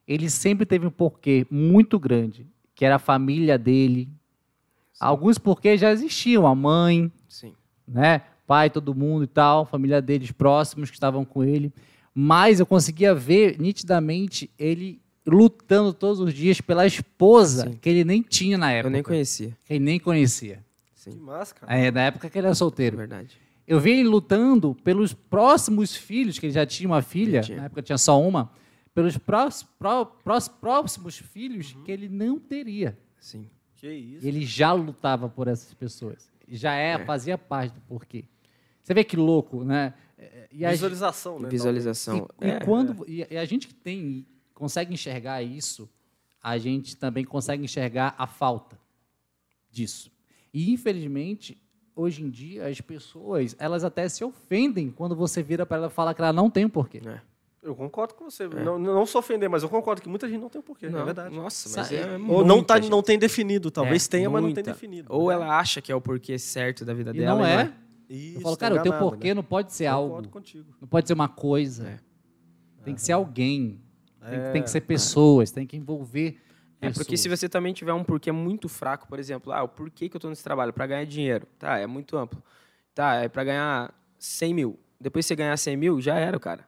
Ele sempre teve um porquê muito grande, que era a família dele. Alguns porquês já existiam, a mãe, Sim. né? Pai, todo mundo e tal, família deles próximos que estavam com ele. Mas eu conseguia ver nitidamente ele lutando todos os dias pela esposa Sim. que ele nem tinha na época. Eu nem conhecia. Que ele nem conhecia. Que Sim. massa, cara. É, na época que ele era É solteiro. verdade. Eu vi ele lutando pelos próximos filhos, que ele já tinha uma filha, Tinha. na época tinha só uma, pelos prós, pró- prós- próximos filhos que ele não teria. Sim. Que isso. Ele já lutava por essas pessoas. Já é, fazia parte do porquê. Você vê que louco, né? É, E a, gente- Visualização, né? Visualização. e, e É, quando e a gente que tem consegue enxergar isso, a gente também consegue enxergar a falta disso. E infelizmente, hoje em dia as pessoas, elas até se ofendem quando você vira para ela e fala que ela não tem um porquê. É. Eu concordo com você. Não, não sou ofender, mas eu concordo que muita gente não tem um porquê. Não, é verdade. Nossa, Sa- mas é Ou não, muita tá, gente. não tem definido. Talvez É, tenha, mas não tem muita. definido. Ou né? ela acha que é o porquê certo da vida E dela. não e é. Isso, Eu falo, tá cara, o teu porquê né? não pode ser Concordo algo, contigo. não pode ser uma coisa. Tem que ser alguém. Tem, que- tem que ser pessoas, tem que envolver É, pessoas. porque se você também tiver um porquê muito fraco, por exemplo, ah, o porquê que eu tô nesse trabalho? Para ganhar dinheiro. Tá, é muito amplo. Tá, é para ganhar 100 mil. Depois que você ganhar 100 mil, já era, cara.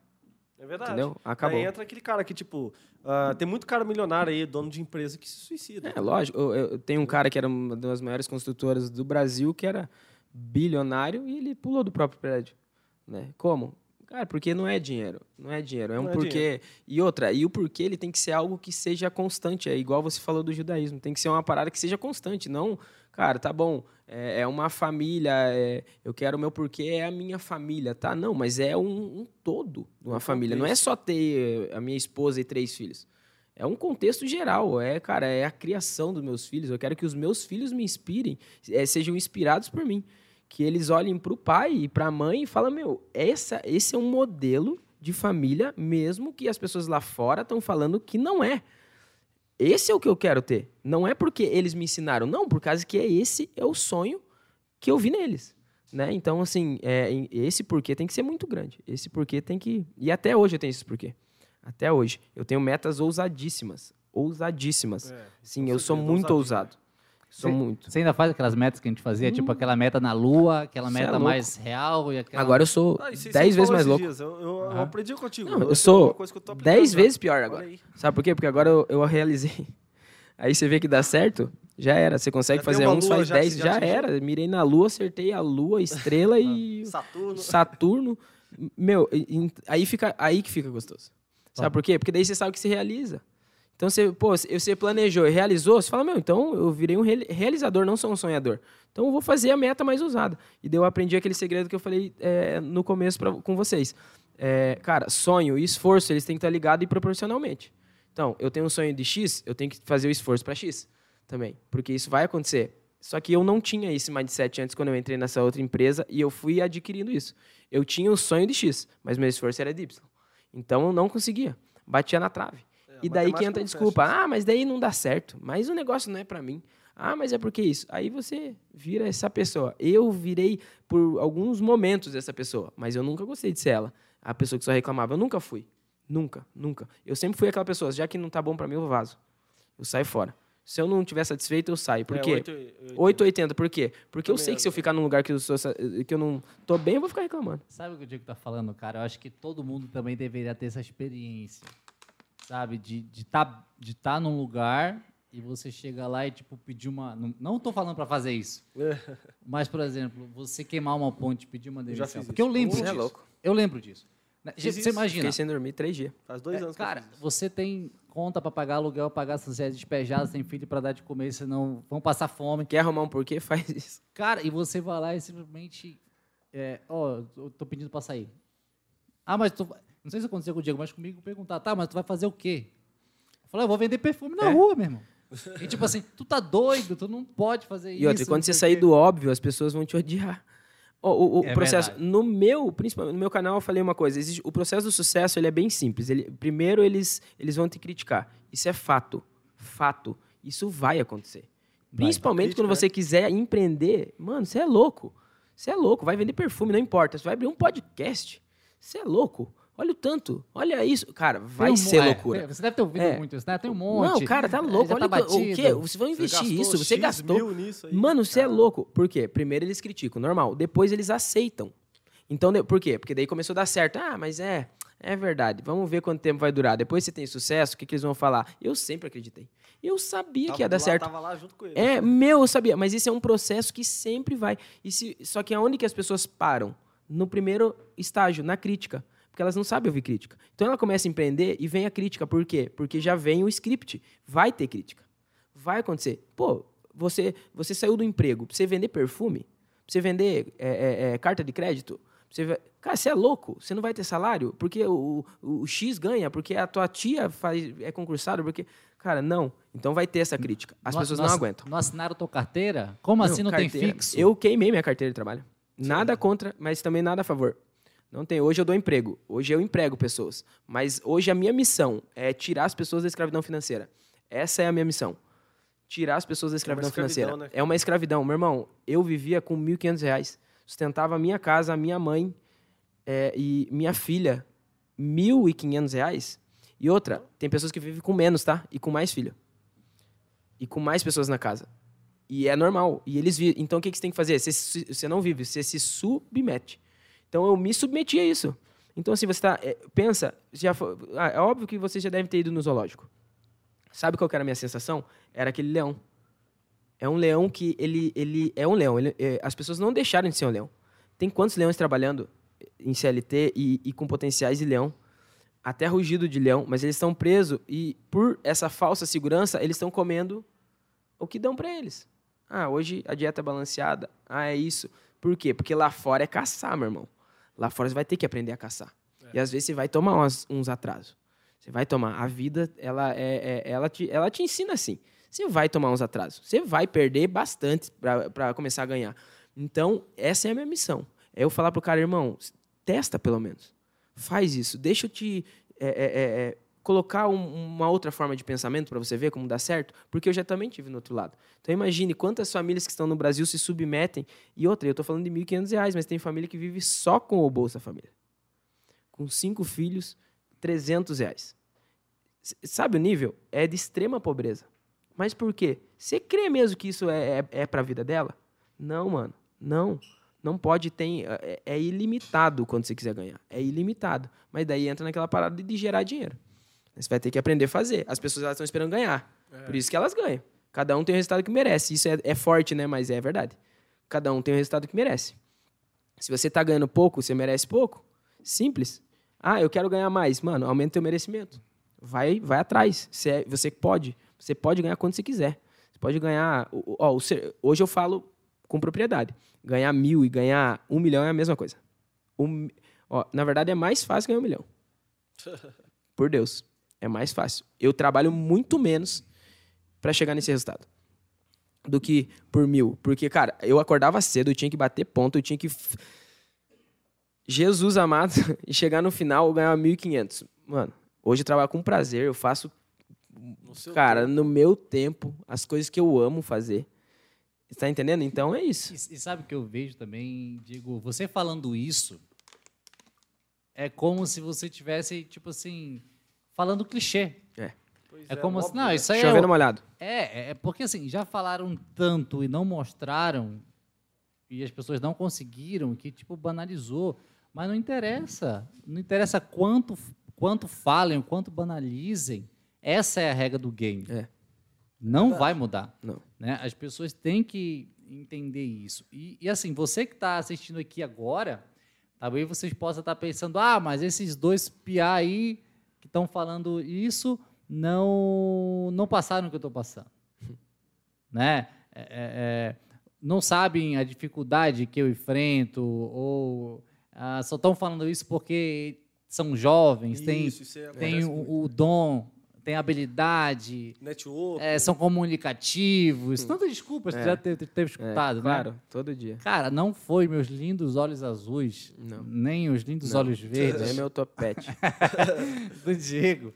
É verdade. Entendeu? Acabou. Aí entra aquele cara que, tipo, ah, tem muito cara milionário aí, dono de empresa, que se suicida. É, lógico. Eu, eu tenho um cara que era uma das maiores construtoras do Brasil, que era bilionário, e ele pulou do próprio prédio. Né? Como? Cara, porque não é dinheiro. Não é dinheiro. É um Não é porquê. E outra, e o porquê ele tem que ser algo que seja constante. É igual você falou do judaísmo. Tem que ser uma parada que seja constante. Não, cara, tá bom. É, é uma família. é, eu quero o meu porquê, é a minha família, tá? Não, mas é um, um todo de uma Um família. Não é só ter a minha esposa e três filhos. É um contexto geral, é, cara, é a criação dos meus filhos. Eu quero que os meus filhos me inspirem, é, sejam inspirados por mim. Que eles olhem para o pai e para a mãe e falem, meu, essa, esse é um modelo de família, mesmo que as pessoas lá fora estão falando que não é. Esse é o que eu quero ter. Não é porque eles me ensinaram, não, por causa que é esse é o sonho que eu vi neles. Né? Então, assim, é, esse porquê tem que ser muito grande. Esse porquê tem que. E até hoje eu tenho esse porquê. Até hoje. Eu tenho metas ousadíssimas. Ousadíssimas. É, Sim, eu sou muito ousado. Sou Você- muito. Você ainda faz aquelas metas que a gente fazia, tipo aquela meta na lua, aquela Cê é meta louco. mais real e aquela. Agora eu sou Ah, dez vezes mais louco. dias, Eu, eu- aprendi contigo. Não, eu é sou eu aplicando dez vezes pior agora. Sabe por quê? Porque agora eu, eu realizei. <laughs> Aí você vê que dá certo, já era. Você consegue Já fazer uns, lua faz já que 10, você já, já era. Mirei na lua, acertei a lua, a estrela e <laughs> Saturno. Saturno. Meu, aí, fica, aí que fica gostoso. Sabe por quê? Porque daí você sabe que se realiza. Então, você, pô, você planejou e realizou, você fala, meu, então eu virei um reali- realizador, não sou um sonhador. Então eu vou fazer a meta mais usada. E daí eu aprendi aquele segredo que eu falei é, no começo pra, com vocês. É, cara, sonho e esforço, eles têm que estar ligados e proporcionalmente. Então, eu tenho um sonho de X, eu tenho que fazer o esforço para X também. Porque isso vai acontecer. Só que eu não tinha esse mindset antes quando eu entrei nessa outra empresa e eu fui adquirindo isso. Eu tinha o sonho de X, mas meu esforço era de Y. Então eu não conseguia. Batia na trave. É, e daí que entra a desculpa. fecha. Ah, mas daí não dá certo. Mas o negócio não é pra mim. Ah, mas é porque isso. Aí você vira essa pessoa. Eu virei por alguns momentos essa pessoa, mas eu nunca gostei de ser ela. A pessoa que só reclamava. Eu nunca fui. Nunca, nunca. Eu sempre fui aquela pessoa, já que não tá bom pra mim, eu vazo. Eu saio fora. Se eu não tiver satisfeito, eu saio. Por É, quê? oito e- oito- 880, por quê? Porque eu sei é. que se eu ficar num lugar que eu, sou que eu não tô bem, eu vou ficar reclamando. Sabe o que o Diego tá falando, cara? Eu acho que todo mundo também deveria ter essa experiência. Sabe? De estar de tá, de tá num lugar e você chega lá e, tipo, pedir uma. Não, não tô falando pra fazer isso. É. <laughs> Mas, por exemplo, você queimar uma ponte e pedir uma já demissão. fiz Porque eu isso. lembro Você é disso. louco. Eu lembro disso. Né? Fiz Você isso. imagina. Fiquei sem dormir três dias. Faz dois É, anos que eu cara, você tem conta pra pagar aluguel, pagar você é despejado, tem filho pra dar de comer, senão vão passar fome. Quer arrumar um porquê? <laughs> Faz isso. Cara, e você vai lá e simplesmente. é, Ó, eu tô pedindo pra sair. Ah, mas tu. Não sei se aconteceu com o Diego, mas comigo perguntar, tá, mas tu vai fazer o quê? Eu falei, eu vou vender perfume na É. rua, meu irmão. E tipo assim, tu tá doido, tu não pode fazer isso. E outra, quando você sair do óbvio, as pessoas vão te odiar. O o É processo, verdade. no meu, principalmente no meu canal, eu falei uma coisa. existe- o processo do sucesso ele é bem simples. Ele, primeiro, eles, eles vão te criticar. Isso é fato. Fato. Isso vai acontecer. Principalmente Crítica, quando né? você quiser empreender. Mano, você é louco. Você é louco. Vai vender perfume, não importa. Você vai abrir um podcast. Você é louco. Olha o tanto. Olha isso. Cara, vai um ser é, loucura. tem- Você deve ter ouvido É. muito isso, né? Tem um monte. Não, cara, tá é, louco. já Olha tá o que-. Vocês vão investir gastou isso. Você X gastou. mil nisso aí. Mano, você é Cara, louco. Por quê? Primeiro eles criticam, normal. Depois eles aceitam. Então, por quê? Porque daí começou a dar certo. Ah, mas é, é verdade. Vamos ver quanto tempo vai durar. Depois você tem sucesso, o que, que eles vão falar? Eu sempre acreditei. Eu sabia tava que ia dar lado, certo. Tava lá junto com ele. É, meu, eu sabia. Mas isso é um processo que sempre vai. E se, só que aonde que as pessoas param? No primeiro estágio, na crítica. Porque elas não sabem ouvir crítica. Então ela começa a empreender e vem a crítica. Por quê? Porque já vem o script. Vai ter crítica. Vai acontecer. Pô, você, você saiu do emprego pra você vender perfume? Pra você vender é, é, é, carta de crédito? Você, cara, você é louco? Você não vai ter salário? Porque o, o, o X ganha? Porque a tua tia faz, é concursada? Porque... Cara, não. Então vai ter essa crítica. As Não- pessoas não não aguentam. Não assinaram tua carteira? Como assim não tem carteira. fixo? Eu queimei minha carteira de trabalho. Nada contra, mas também nada a favor. Não tem. Hoje eu dou emprego. Hoje eu emprego pessoas. Mas hoje a minha missão é tirar as pessoas da escravidão financeira. Essa é a minha missão. Tirar as pessoas da escravidão, escravidão, financeira. né? É uma escravidão. Meu irmão, eu vivia com 1.500 reais. Sustentava a minha casa, a minha mãe é, e minha filha. 1.500 reais. E outra, tem pessoas que vivem com menos, tá? E com mais filho. E com mais pessoas na casa. E é normal. E eles vivem. Então o que que você tem que fazer? Você, você não vive, você se submete. Então eu me submeti a isso. Então, assim, você tá. é, pensa, já fo- ah, é óbvio que você já deve ter ido no zoológico. Sabe qual era a minha sensação? Era aquele leão. É um leão que ele, ele é um leão. Ele- é, as pessoas não deixaram de ser um leão. Tem quantos leões trabalhando em CLT e, e com potenciais de leão? Até rugido de leão, mas eles estão presos e por essa falsa segurança, eles estão comendo o que dão para eles. Ah, hoje a dieta é balanceada. Ah, é isso. Por quê? Porque lá fora é caçar, meu irmão. Lá fora você vai ter que aprender a caçar. E às vezes você vai tomar umas- uns atrasos. Você vai tomar. A vida, ela, é, é- ela, te, ela te ensina assim. Você vai tomar uns atrasos. Você vai perder bastante para começar a ganhar. Então, essa é a minha missão. É eu falar pro cara, irmão, testa pelo menos. Faz isso. Deixa eu te é, é, é, é, colocar um- uma outra forma de pensamento para você ver como dá certo, porque eu já também tive no outro lado. Então imagine quantas famílias que estão no Brasil se submetem. E outra, eu estou falando de 1.500 reais, mas tem família que vive só com o Bolsa Família. Com cinco filhos, 300 reais. Sabe o nível? É de extrema pobreza. Mas por quê? Você crê mesmo que isso é, é, é para a vida dela? Não, mano. Não. Não pode ter. É, é ilimitado quando você quiser ganhar. É ilimitado. Mas daí entra naquela parada de gerar dinheiro. Você vai ter que aprender a fazer. As pessoas elas estão esperando ganhar. Por isso que elas ganham. Cada um tem o resultado que merece. Isso é, é forte, né? Mas é verdade. Cada um tem o resultado que merece. Se você está ganhando pouco, você merece pouco. Simples. Ah, eu quero ganhar mais. Mano, aumenta o teu merecimento. Vai, vai atrás. Você, é- você pode. Você pode ganhar quando você quiser. Você pode ganhar. Ó, hoje eu falo com propriedade. Ganhar mil e ganhar um milhão é a mesma coisa. Um, ó, na verdade, é mais fácil ganhar um milhão. <laughs> Por Deus. É mais fácil. Eu trabalho muito menos para chegar nesse resultado do que por mil. Porque, cara, eu acordava cedo, eu tinha que bater ponto, eu tinha que. Jesus amado, <laughs> e chegar no final eu ganhava 1.500. Mano, hoje eu trabalho com prazer, eu faço, No cara, tempo. no meu tempo, as coisas que eu amo fazer. Tá entendendo? Então é isso. E, e sabe o que eu vejo também, Diego? Você falando isso é como se você tivesse, tipo assim, falando clichê. É. Pois É como óbvio, assim, não, isso aí é, Chovendo o- molhado. é, é porque assim, já falaram tanto e não mostraram e as pessoas não conseguiram que tipo banalizou, mas não interessa, não interessa quanto quanto falem, quanto banalizem. Essa é a regra do game. É. Não vai mudar. Não. Né? As pessoas têm que entender isso. E, e, assim, você que está assistindo aqui agora, talvez vocês possam estar pensando, ah, mas esses dois piá aí que estão falando isso não não passaram o que eu estou passando. <laughs> né? É, é, é, não sabem a dificuldade que eu enfrento, ou ah, só estão falando isso porque são jovens, têm, Isso, isso aí têm o, o dom, têm habilidade, Network. é, são comunicativos. Tantas desculpas que É. já teve, teve É, escutado, né? claro, todo dia. Cara, não foi meus lindos olhos azuis, Não. nem os lindos Não. olhos É verdes meu topete. <laughs> do Diego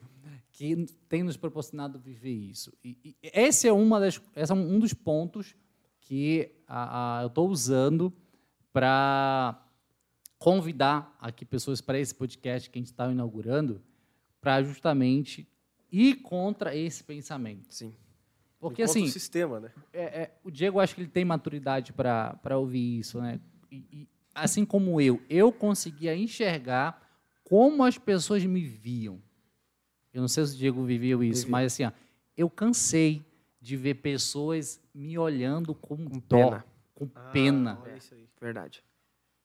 que tem nos proporcionado viver isso. E, e esse é uma das, esse é um dos pontos que a- a- eu estou usando para convidar aqui pessoas para esse podcast que a gente está inaugurando, para justamente ir contra esse pensamento. Sim. Porque assim, o sistema, né? é, é, o Diego, acho que ele tem maturidade para ouvir isso, né? E, e, assim como eu, eu conseguia enxergar como as pessoas me viam. Eu não sei se o Diego viveu isso, Vivi. mas assim, ó, eu cansei de ver pessoas me olhando com, Com dó, pena. com Ah, pena. olha isso aí. Verdade.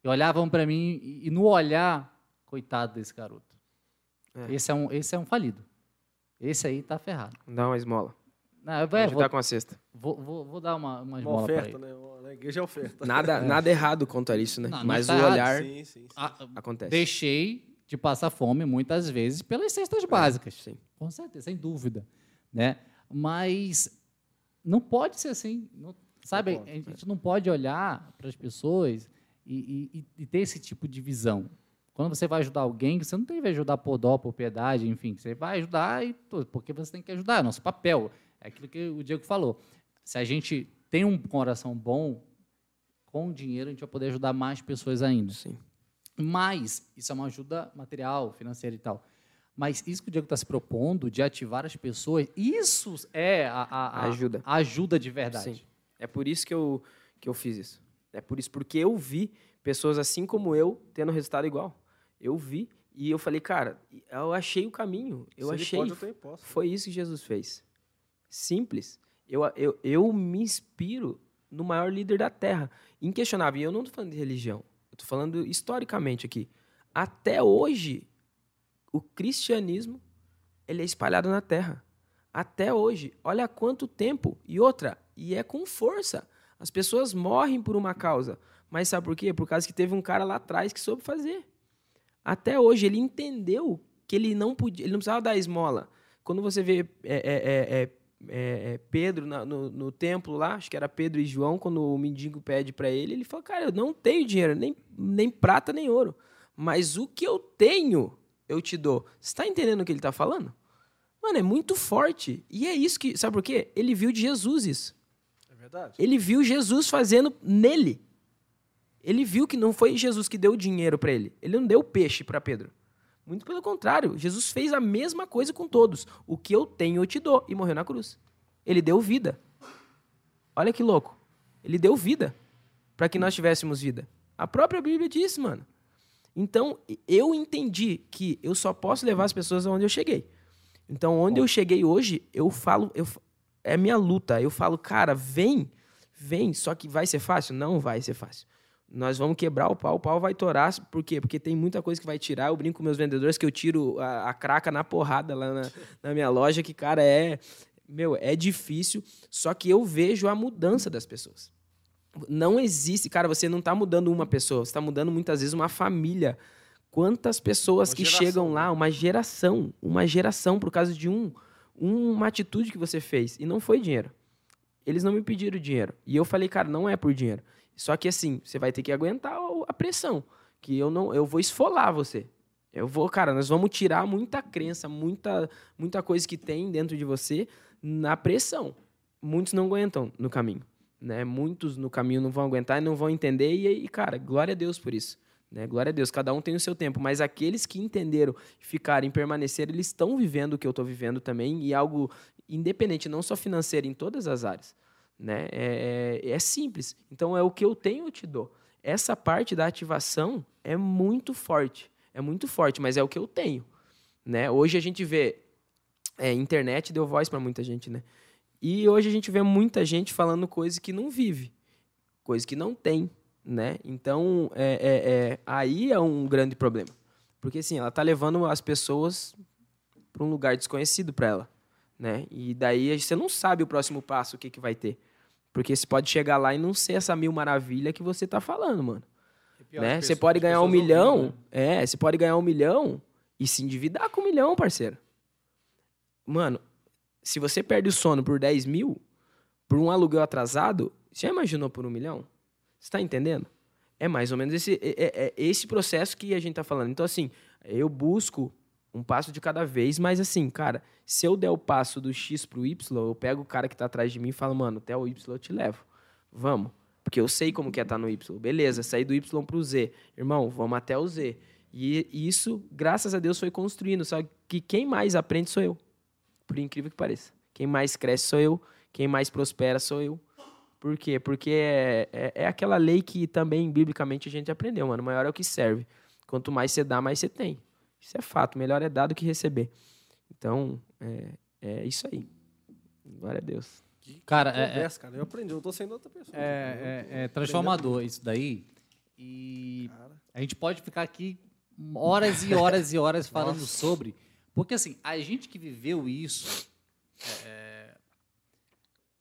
E olhavam para mim e, e no olhar, coitado desse garoto. É. Esse, é um, esse é um falido. Esse aí tá ferrado. Dá uma esmola. Não, eu Vai vou, ajudar com a cesta. vou, vou, vou dar uma, uma Uma oferta, ele. né? Uma- Na igreja é oferta. Nada, <laughs> nada errado quanto a isso, né? Não, não Mas o está errado. olhar Sim, sim. sim. Ah, acontece. deixei de passar fome muitas vezes pelas cestas básicas. Sim. Com certeza, sem dúvida. Né? Mas não pode ser assim. não- sabe, pode, a gente não pode olhar para as pessoas e, e- e ter esse tipo de visão. Quando você vai ajudar alguém, você não tem que ajudar por dó, por piedade, enfim. Você vai ajudar e, tudo, porque você tem que ajudar. É nosso papel. É aquilo que o Diego falou. Se a gente tem um coração bom, com o dinheiro a gente vai poder ajudar mais pessoas ainda. Sim. Mas isso é uma ajuda material, financeira e tal. Mas isso que o Diego está se propondo de ativar as pessoas, isso é a, a- a- Ajuda. a ajuda de verdade. Sim. É por isso que eu, que eu fiz isso. É por isso, porque eu vi pessoas assim como eu tendo resultado igual. Eu vi e eu falei, cara, eu achei o caminho. Eu Se achei. pode, eu. Foi isso que Jesus fez. Simples. Eu, eu, eu me inspiro no maior líder da Terra. Inquestionável. E eu não estou falando de religião. Eu estou falando historicamente aqui. Até hoje, o cristianismo ele é espalhado na Terra. Até hoje. Olha quanto tempo. E outra, e é com força. As pessoas morrem por uma causa. Mas sabe por quê? Por causa que teve um cara lá atrás que soube fazer. Até hoje, ele entendeu que ele não podia, ele não precisava dar esmola. Quando você vê é, é, é, é, é, Pedro na- no, no templo lá, acho que era Pedro e João, quando o mendigo pede para ele, ele fala: Cara, eu não tenho dinheiro, nem, nem prata, nem ouro. Mas o que eu tenho, eu te dou. Você está entendendo o que ele está falando? Mano, é muito forte. E é isso que. Sabe por quê? Ele viu de Jesus isso. É verdade? Ele viu Jesus fazendo nele. Ele viu que não foi Jesus que deu o dinheiro para ele. Ele não deu peixe para Pedro. Muito pelo contrário, Jesus fez a mesma coisa com todos. O que eu tenho eu te dou e morreu na cruz. Ele deu vida. Olha que louco. Ele deu vida para que nós tivéssemos vida. A própria Bíblia diz, mano. Então, eu entendi que eu só posso levar as pessoas aonde eu cheguei. Então, onde eu cheguei hoje, eu falo, eu, é minha luta. Eu falo, cara, vem, vem. Só que vai ser fácil? Não vai ser fácil. Nós vamos quebrar o pau, o pau vai torar. Por quê? Porque tem muita coisa que vai tirar. Eu brinco com meus vendedores que eu tiro a, a craca na porrada lá na, <laughs> na minha loja, que, cara, é. Meu, é difícil. Só que eu vejo a mudança das pessoas. Não existe, cara, você não está mudando uma pessoa, você está mudando muitas vezes uma família. Quantas pessoas Uma que geração, chegam lá, né? uma geração, uma geração por causa de um, uma atitude que você fez e não foi dinheiro. Eles não me pediram dinheiro. E eu falei, cara, não é por dinheiro. Só que assim, você vai ter que aguentar a pressão, que eu não, eu vou esfolar você. Eu vou, cara, nós vamos tirar muita crença, muita, muita coisa que tem dentro de você na pressão. Muitos não aguentam no caminho, né? Muitos no caminho não vão aguentar e não vão entender e aí, cara, glória a Deus por isso. Né? Glória a Deus, cada um tem o seu tempo, mas aqueles que entenderam, ficarem, permaneceram, eles estão vivendo o que eu estou vivendo também e algo independente, não só financeiro, em todas as áreas. Né? É, é, é simples. Então é o que eu tenho, eu te dou. Essa parte da ativação é muito forte. É muito forte, mas é o que eu tenho. Né? Hoje a gente vê. É, internet deu voz para muita gente, né? E hoje a gente vê muita gente falando coisas que não vive, coisas que não tem, né? Então, é, é, é, aí é um grande problema. Porque, assim, ela tá levando as pessoas para um lugar desconhecido para ela, né? E daí você não sabe o próximo passo, o que, que vai ter. Porque você pode chegar lá e não ser essa mil maravilha que você tá falando, mano. Né? Você pode ganhar um milhão, é, você pode ganhar um milhão e se endividar com um milhão, parceiro. Mano, se você perde o sono por 10 mil, por um aluguel atrasado, já imaginou por um milhão? Você tá entendendo? É mais ou menos esse, é, é- é esse processo que a gente tá falando. Então, assim, eu busco um passo de cada vez, mas assim, cara, se eu der o passo do X pro Y, eu pego o cara que tá atrás de mim e falo, mano, até o Y eu te levo. Vamos. Porque eu sei como que é estar no Y. Beleza, saí do Y pro Z. Irmão, vamos até o Z. E isso, graças a Deus, foi construindo. Só que quem mais aprende sou eu. Por incrível que pareça. Quem mais cresce sou eu. Quem mais prospera sou eu. Por quê? Porque é, é, é aquela lei que também, biblicamente, a gente aprendeu, mano. Maior é o que serve. Quanto mais você dá, mais você tem. Isso é fato. Melhor é dar do que receber. Então, é, é isso aí. Glória a Deus. Cara, é, é, cara. Eu aprendi, eu tô sendo outra pessoa. é, é- é transformador isso daí. E Cara. a gente pode ficar aqui horas e horas e horas <laughs> falando sobre. Porque, assim, a gente que viveu isso é,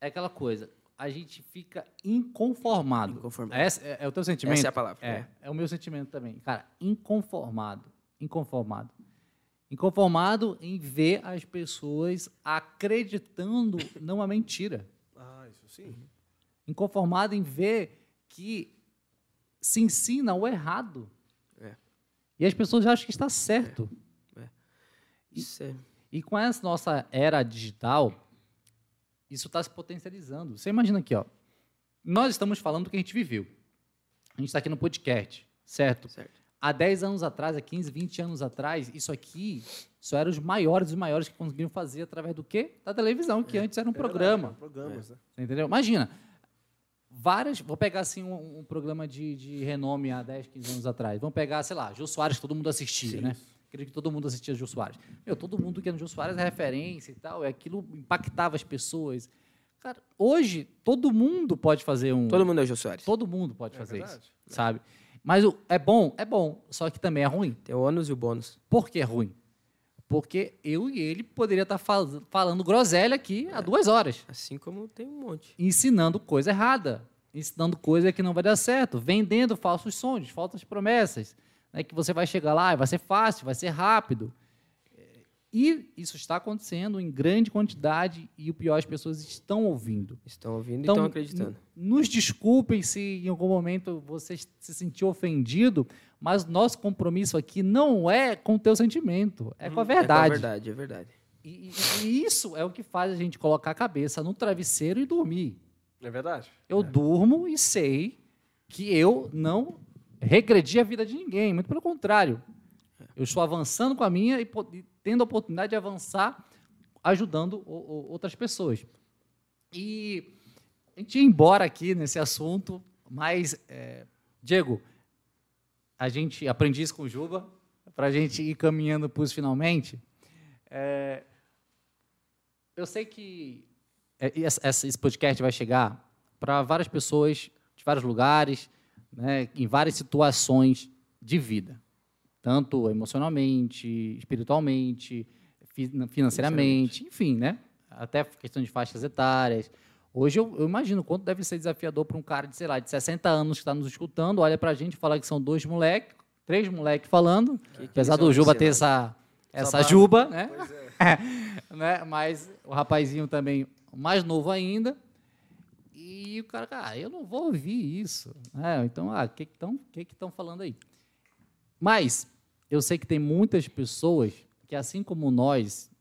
é aquela coisa. A gente fica inconformado. Inconformado. Essa é, é o teu sentimento? Essa é a palavra. É, é o meu sentimento também. Cara, inconformado. Inconformado. Inconformado em ver as pessoas acreditando numa mentira. Ah, isso sim. Inconformado em ver que se ensina o errado. É. E as pessoas acham que está certo. Isso é. E com essa nossa era digital, isso está se potencializando. Você imagina aqui, ó. Nós estamos falando do que a gente viveu. A gente está aqui no podcast, certo? Certo. Há 10 anos atrás, há 15, 20 anos atrás, isso aqui só eram os maiores dos maiores que conseguiam fazer através do quê? Da televisão, que antes era um programa. Programas, né? Entendeu? Imagina, várias. Vou pegar assim um, um programa de, de renome há 10, 15 anos atrás. Vamos pegar, sei lá, Jô Soares, que todo mundo assistia, né? Acredito que todo mundo assistia Jô Soares. Meu, todo mundo que era no Jô Soares é referência e tal, e aquilo impactava as pessoas. Cara, hoje, todo mundo pode fazer um. Todo mundo é o Jô Soares. todo mundo pode fazer verdade. isso, sabe? Mas o, é bom, é bom, só que também é ruim. Tem o ônus e o bônus. Por que é ruim? Porque eu e ele poderia estar fal- falando groselha aqui há duas horas Assim como tem um monte. ensinando coisa errada, ensinando coisa que não vai dar certo, vendendo falsos sonhos, falsas promessas, né, que você vai chegar lá e vai ser fácil, vai ser rápido. E isso está acontecendo em grande quantidade e o pior, as pessoas estão ouvindo. Estão ouvindo Então, e estão acreditando. Nos desculpem se em algum momento você se sentiu ofendido, mas nosso compromisso aqui não é com o teu sentimento, é com a É com a verdade. verdade, é verdade. E, e- e isso é o que faz a gente colocar a cabeça no travesseiro e dormir. É verdade? Eu durmo e sei que eu não regredi a vida de ninguém, muito pelo contrário. Eu estou avançando com a minha e tendo a oportunidade de avançar ajudando outras pessoas. E a gente ia embora aqui nesse assunto, mas, é, Diego, a gente aprendi isso com o Juba, para a gente ir caminhando para os finalmente. É, eu sei que é, esse podcast vai chegar para várias pessoas de vários lugares, né, em várias situações de vida, tanto emocionalmente, espiritualmente, fi- financeiramente, enfim, né? Até questão de faixas etárias. Hoje eu, eu imagino quanto deve ser desafiador para um cara de, sei lá, de 60 anos que está nos escutando, olha para a gente e fala que são dois moleques, três moleques falando, que apesar eles do Juba ter ensinar? essa, essa juba, né? É. <laughs> né? Mas o rapazinho também mais novo ainda. E o cara, ah, eu não vou ouvir isso. né? então, ah, o que estão que que estão falando aí? Mas eu sei que tem muitas pessoas que, assim como nós,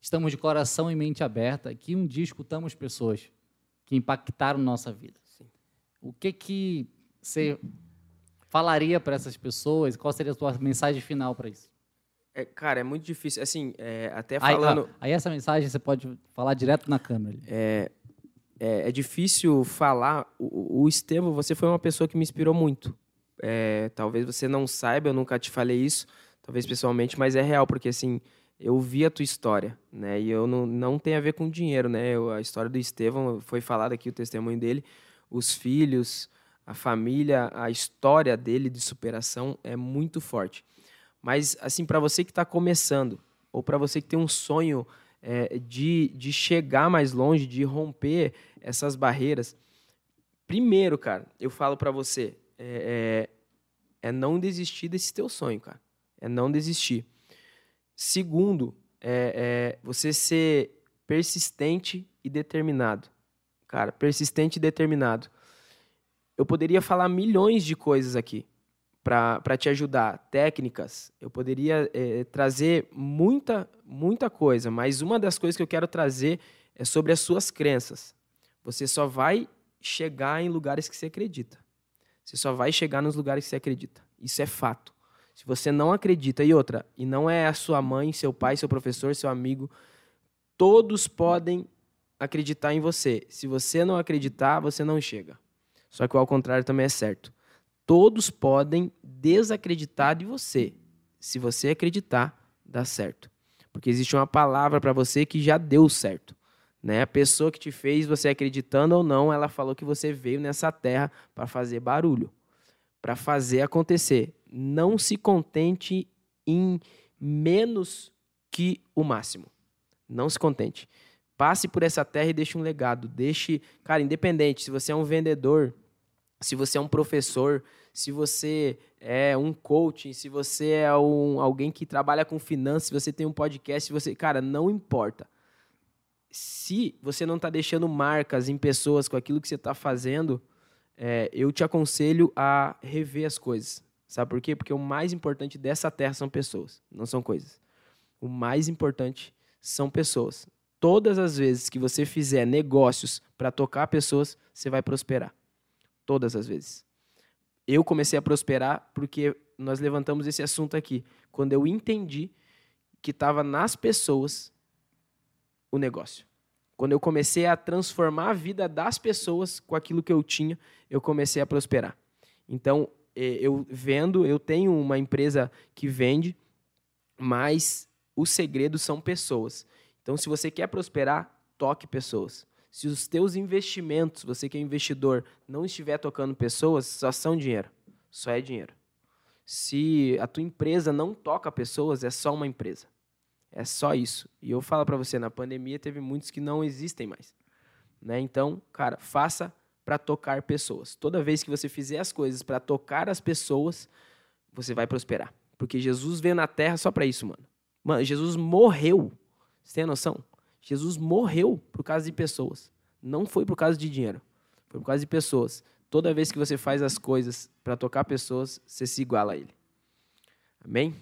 estamos de coração e mente aberta, que um dia escutamos pessoas que impactaram nossa vida. O que que você falaria para essas pessoas? Qual seria a sua mensagem final para isso? É, cara, é muito difícil. Assim, é, até Aí, falando. ó, aí essa mensagem você pode falar direto na câmera. é, é, é difícil falar. O, o Estevam, você foi uma pessoa que me inspirou muito. É, talvez você não saiba, eu nunca te falei isso, talvez pessoalmente, mas é real, porque assim, eu vi a tua história, né? E eu não, não tem a ver com dinheiro, né? Eu- a história do Estevam, foi falado aqui o testemunho dele, os filhos, a família, a história dele de superação é muito forte. Mas, assim, para você que está começando, ou para você que tem um sonho é, de, de chegar mais longe, de romper essas barreiras, primeiro, cara, eu falo para você, é, é, é não desistir desse teu sonho, cara. É não desistir. Segundo, é, é você ser persistente e determinado. Cara, persistente e determinado. Eu poderia falar milhões de coisas aqui para te ajudar, técnicas. Eu poderia eh, trazer muita, muita coisa, mas uma das coisas que eu quero trazer é sobre as suas crenças. Você só vai chegar em lugares que você acredita. Você só vai chegar nos lugares que você acredita. Isso é fato. Se você não acredita, e outra, e não é a sua mãe, seu pai, seu professor, seu amigo, todos podem acreditar em você. Se você não acreditar, você não chega. Só que o ao contrário também é certo. Todos podem desacreditar de você. Se você acreditar, dá certo. Porque existe uma palavra para você que já deu certo. Né? A pessoa que te fez você acreditando ou não, ela falou que você veio nessa terra para fazer barulho, para fazer acontecer. não se contente em menos que o máximo. Não se contente. Passe por essa terra e deixe um legado. Deixe, cara, independente se você é um vendedor, se você é um professor, se você é um coaching, se você é um, alguém que trabalha com finanças, se você tem um podcast, se você, cara, não importa. Se você não está deixando marcas em pessoas com aquilo que você está fazendo, é, eu te aconselho a rever as coisas. Sabe por quê? Porque o mais importante dessa terra são pessoas, não são coisas. O mais importante são pessoas. Todas as vezes que você fizer negócios para tocar pessoas, você vai prosperar. Todas as vezes eu comecei a prosperar porque nós levantamos esse assunto aqui. Quando eu entendi que estava nas pessoas o negócio. Quando eu comecei a transformar a vida das pessoas com aquilo que eu tinha, eu comecei a prosperar. Então, eu vendo, eu tenho uma empresa que vende, mas o segredo são pessoas. Então, se você quer prosperar, toque pessoas. Se os teus investimentos, você que é investidor, não estiver tocando pessoas, só são dinheiro. Só é dinheiro. Se a tua empresa não toca pessoas, é só uma empresa. É só isso. E eu falo para você, na pandemia teve muitos que não existem mais. Né? Então, cara, faça para tocar pessoas. Toda vez que você fizer as coisas para tocar as pessoas, você vai prosperar. Porque Jesus veio na terra só para isso, mano. Mano, Jesus morreu. Você tem noção? Jesus morreu por causa de pessoas. Não foi por causa de dinheiro. Foi por causa de pessoas. Toda vez que você faz as coisas para tocar pessoas, você se iguala a ele. Amém?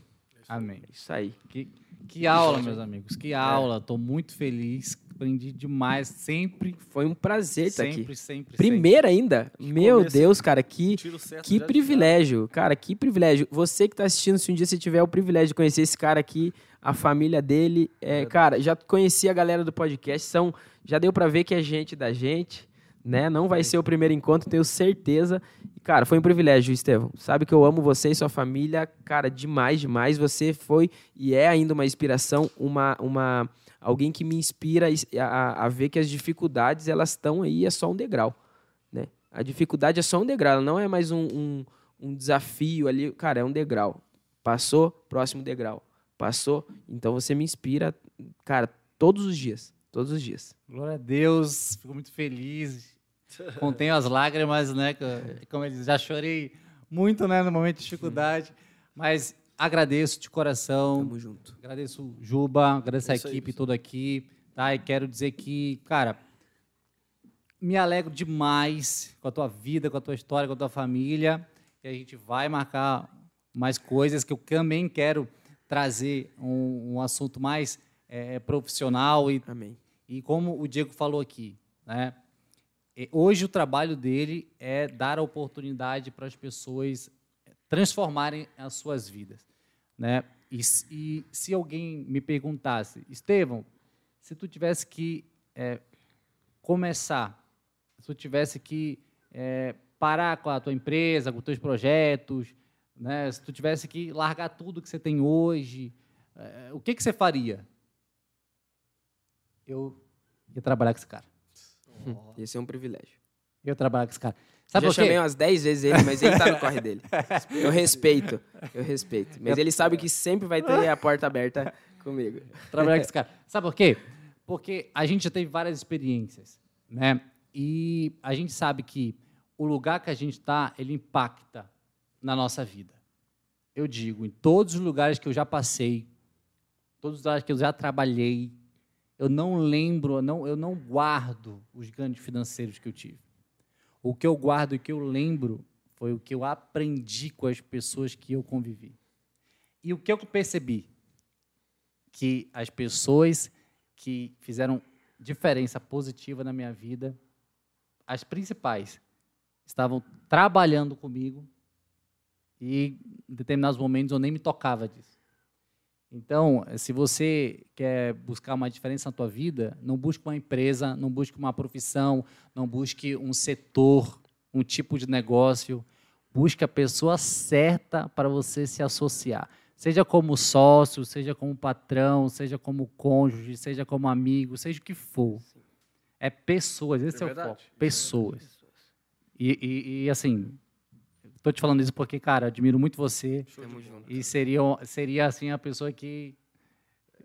Amém. É isso aí. Que, que aula, meus amigos. Que aula. Estou muito feliz. Aprendi demais. Sempre. Foi um prazer estar sempre, aqui. Sempre, Primeiro ainda. Meu começo, Deus, cara, que, que privilégio. Cara, que privilégio. Você que está assistindo, se um dia você tiver o privilégio de conhecer esse cara aqui, a família dele, é, cara, já conheci a galera do podcast, são, já deu para ver que é gente da gente, né? Não vai ser o primeiro encontro, tenho certeza. E, cara, foi um privilégio, Estevão. Sabe que eu amo você e sua família, cara, demais, demais. Você foi e é ainda uma inspiração, uma, uma alguém que me inspira a, a ver que as dificuldades elas estão aí, é só um degrau, né? A dificuldade é só um degrau, não é mais um, um, um desafio ali, cara, é um degrau. Passou, próximo degrau. Passou, então você me inspira, cara, todos os dias, todos os dias. Glória a Deus. Fico muito feliz. <laughs> Contenho as lágrimas, né? Como eles já chorei muito, né? No momento de dificuldade. Mas agradeço de coração. Tamo junto. Agradeço o Juba, agradeço a É isso aí, equipe pessoal. toda aqui, tá? E quero dizer que, cara, me alegro demais com a tua vida, com a tua história, com a tua família. E a gente vai marcar mais coisas que eu também quero trazer um, um assunto mais eh, profissional e Amém. e como o Diego falou aqui, né? Hoje o trabalho dele é dar a oportunidade para as pessoas transformarem as suas vidas, né? E, e se alguém me perguntasse, Estevão, se tu tivesse que é, começar, se tu tivesse que é, parar com a tua empresa, com os teus projetos, né? Se tu tivesse que largar tudo que você tem hoje, é, o que que você faria? eu ia trabalhar com esse cara. Esse é um privilégio. Eu ia trabalhar com esse cara. Sabe Já por quê? chamei umas 10 vezes ele, mas ele tá no corre dele. <laughs> Eu respeito, eu respeito. Mas ele sabe que sempre vai ter a porta aberta comigo. <laughs> Trabalhar com esse cara. Sabe por quê? Porque a gente já teve várias experiências, né? E a gente sabe que o lugar que a gente está, ele impacta na nossa vida. Eu digo, em todos os lugares que eu já passei, todos os lugares que eu já trabalhei, eu não lembro, não, eu não guardo os ganhos financeiros que eu tive. O que eu guardo e o que eu lembro foi o que eu aprendi com as pessoas que eu convivi. E o que eu percebi? Que as pessoas que fizeram diferença positiva na minha vida, as principais, estavam trabalhando comigo e em determinados momentos eu nem me tocava disso. Então, se você quer buscar uma diferença na tua vida, não busque uma empresa, não busque uma profissão, não busque um setor, um tipo de negócio. Busque a pessoa certa para você se associar. Seja como sócio, seja como patrão, seja como cônjuge, seja como amigo, seja o que for. É pessoas, esse é, É o foco. isso é Pessoas. E, e- e, assim, tô te falando isso porque, cara, admiro muito você. Tamo junto. E seria, seria assim, a pessoa que.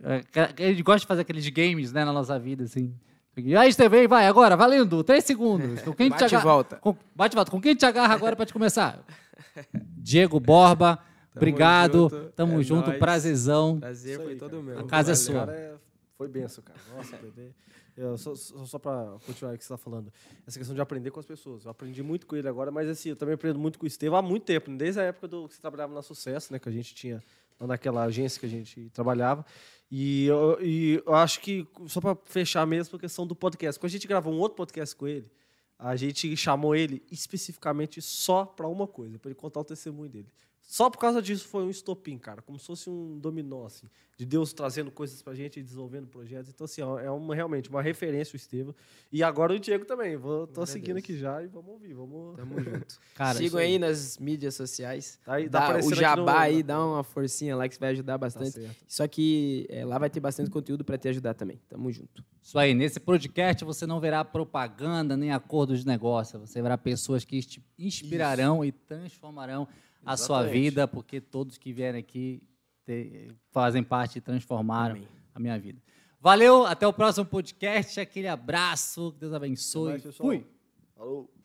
é, A gente gosta de fazer aqueles games, né, na nossa vida, assim. E aí, Estevão, vai, agora, valendo, três segundos. Com quem te Bate e agarra- volta. Com, bate volta. Com quem te agarra agora pra te começar? Diego Borba, obrigado. junto, Tamo é junto, nóis. prazer. Prazer Isso foi aí, todo cara. meu. A casa é Valeu, sua. cara, é- foi benção, cara. Nossa, bebê. Eu, só, só, só pra continuar o que você tá falando. Essa questão de aprender com as pessoas. Eu aprendi muito com ele agora, mas assim, eu também aprendo muito com o Estevam há muito tempo. Desde a época do, que você trabalhava na Sucesso, né? Que a gente tinha naquela agência que a gente trabalhava. E eu, e eu acho que, só para fechar mesmo, a questão do podcast. Quando a gente gravou um outro podcast com ele, a gente chamou ele especificamente só para uma coisa, para ele contar o testemunho dele. Só por causa disso foi um estopim, cara, como se fosse um dominó, assim, de Deus trazendo coisas pra gente e desenvolvendo projetos. Então, assim, ó, é uma, realmente uma referência o Estevam. E agora o Diego também. Vou, tô a seguindo Deus. aqui já e vamos ouvir. Vamos... Tamo junto. <laughs> Cara, Sigam isso aí. nas mídias sociais. Tá aí, tá Dá, aparecendo o jabá no- aí, dá uma forcinha lá que vai ajudar Tá bastante. certo. Só que é, lá vai ter bastante conteúdo para te ajudar também. Tamo junto. Isso aí, nesse podcast você não verá propaganda nem acordo de negócio. Você verá pessoas que te inspirarão e transformarão a sua vida, porque todos que vierem aqui te- fazem parte e transformaram Amém. a minha vida. Valeu, até o próximo podcast. Aquele abraço, que Deus abençoe. Fui. Falou.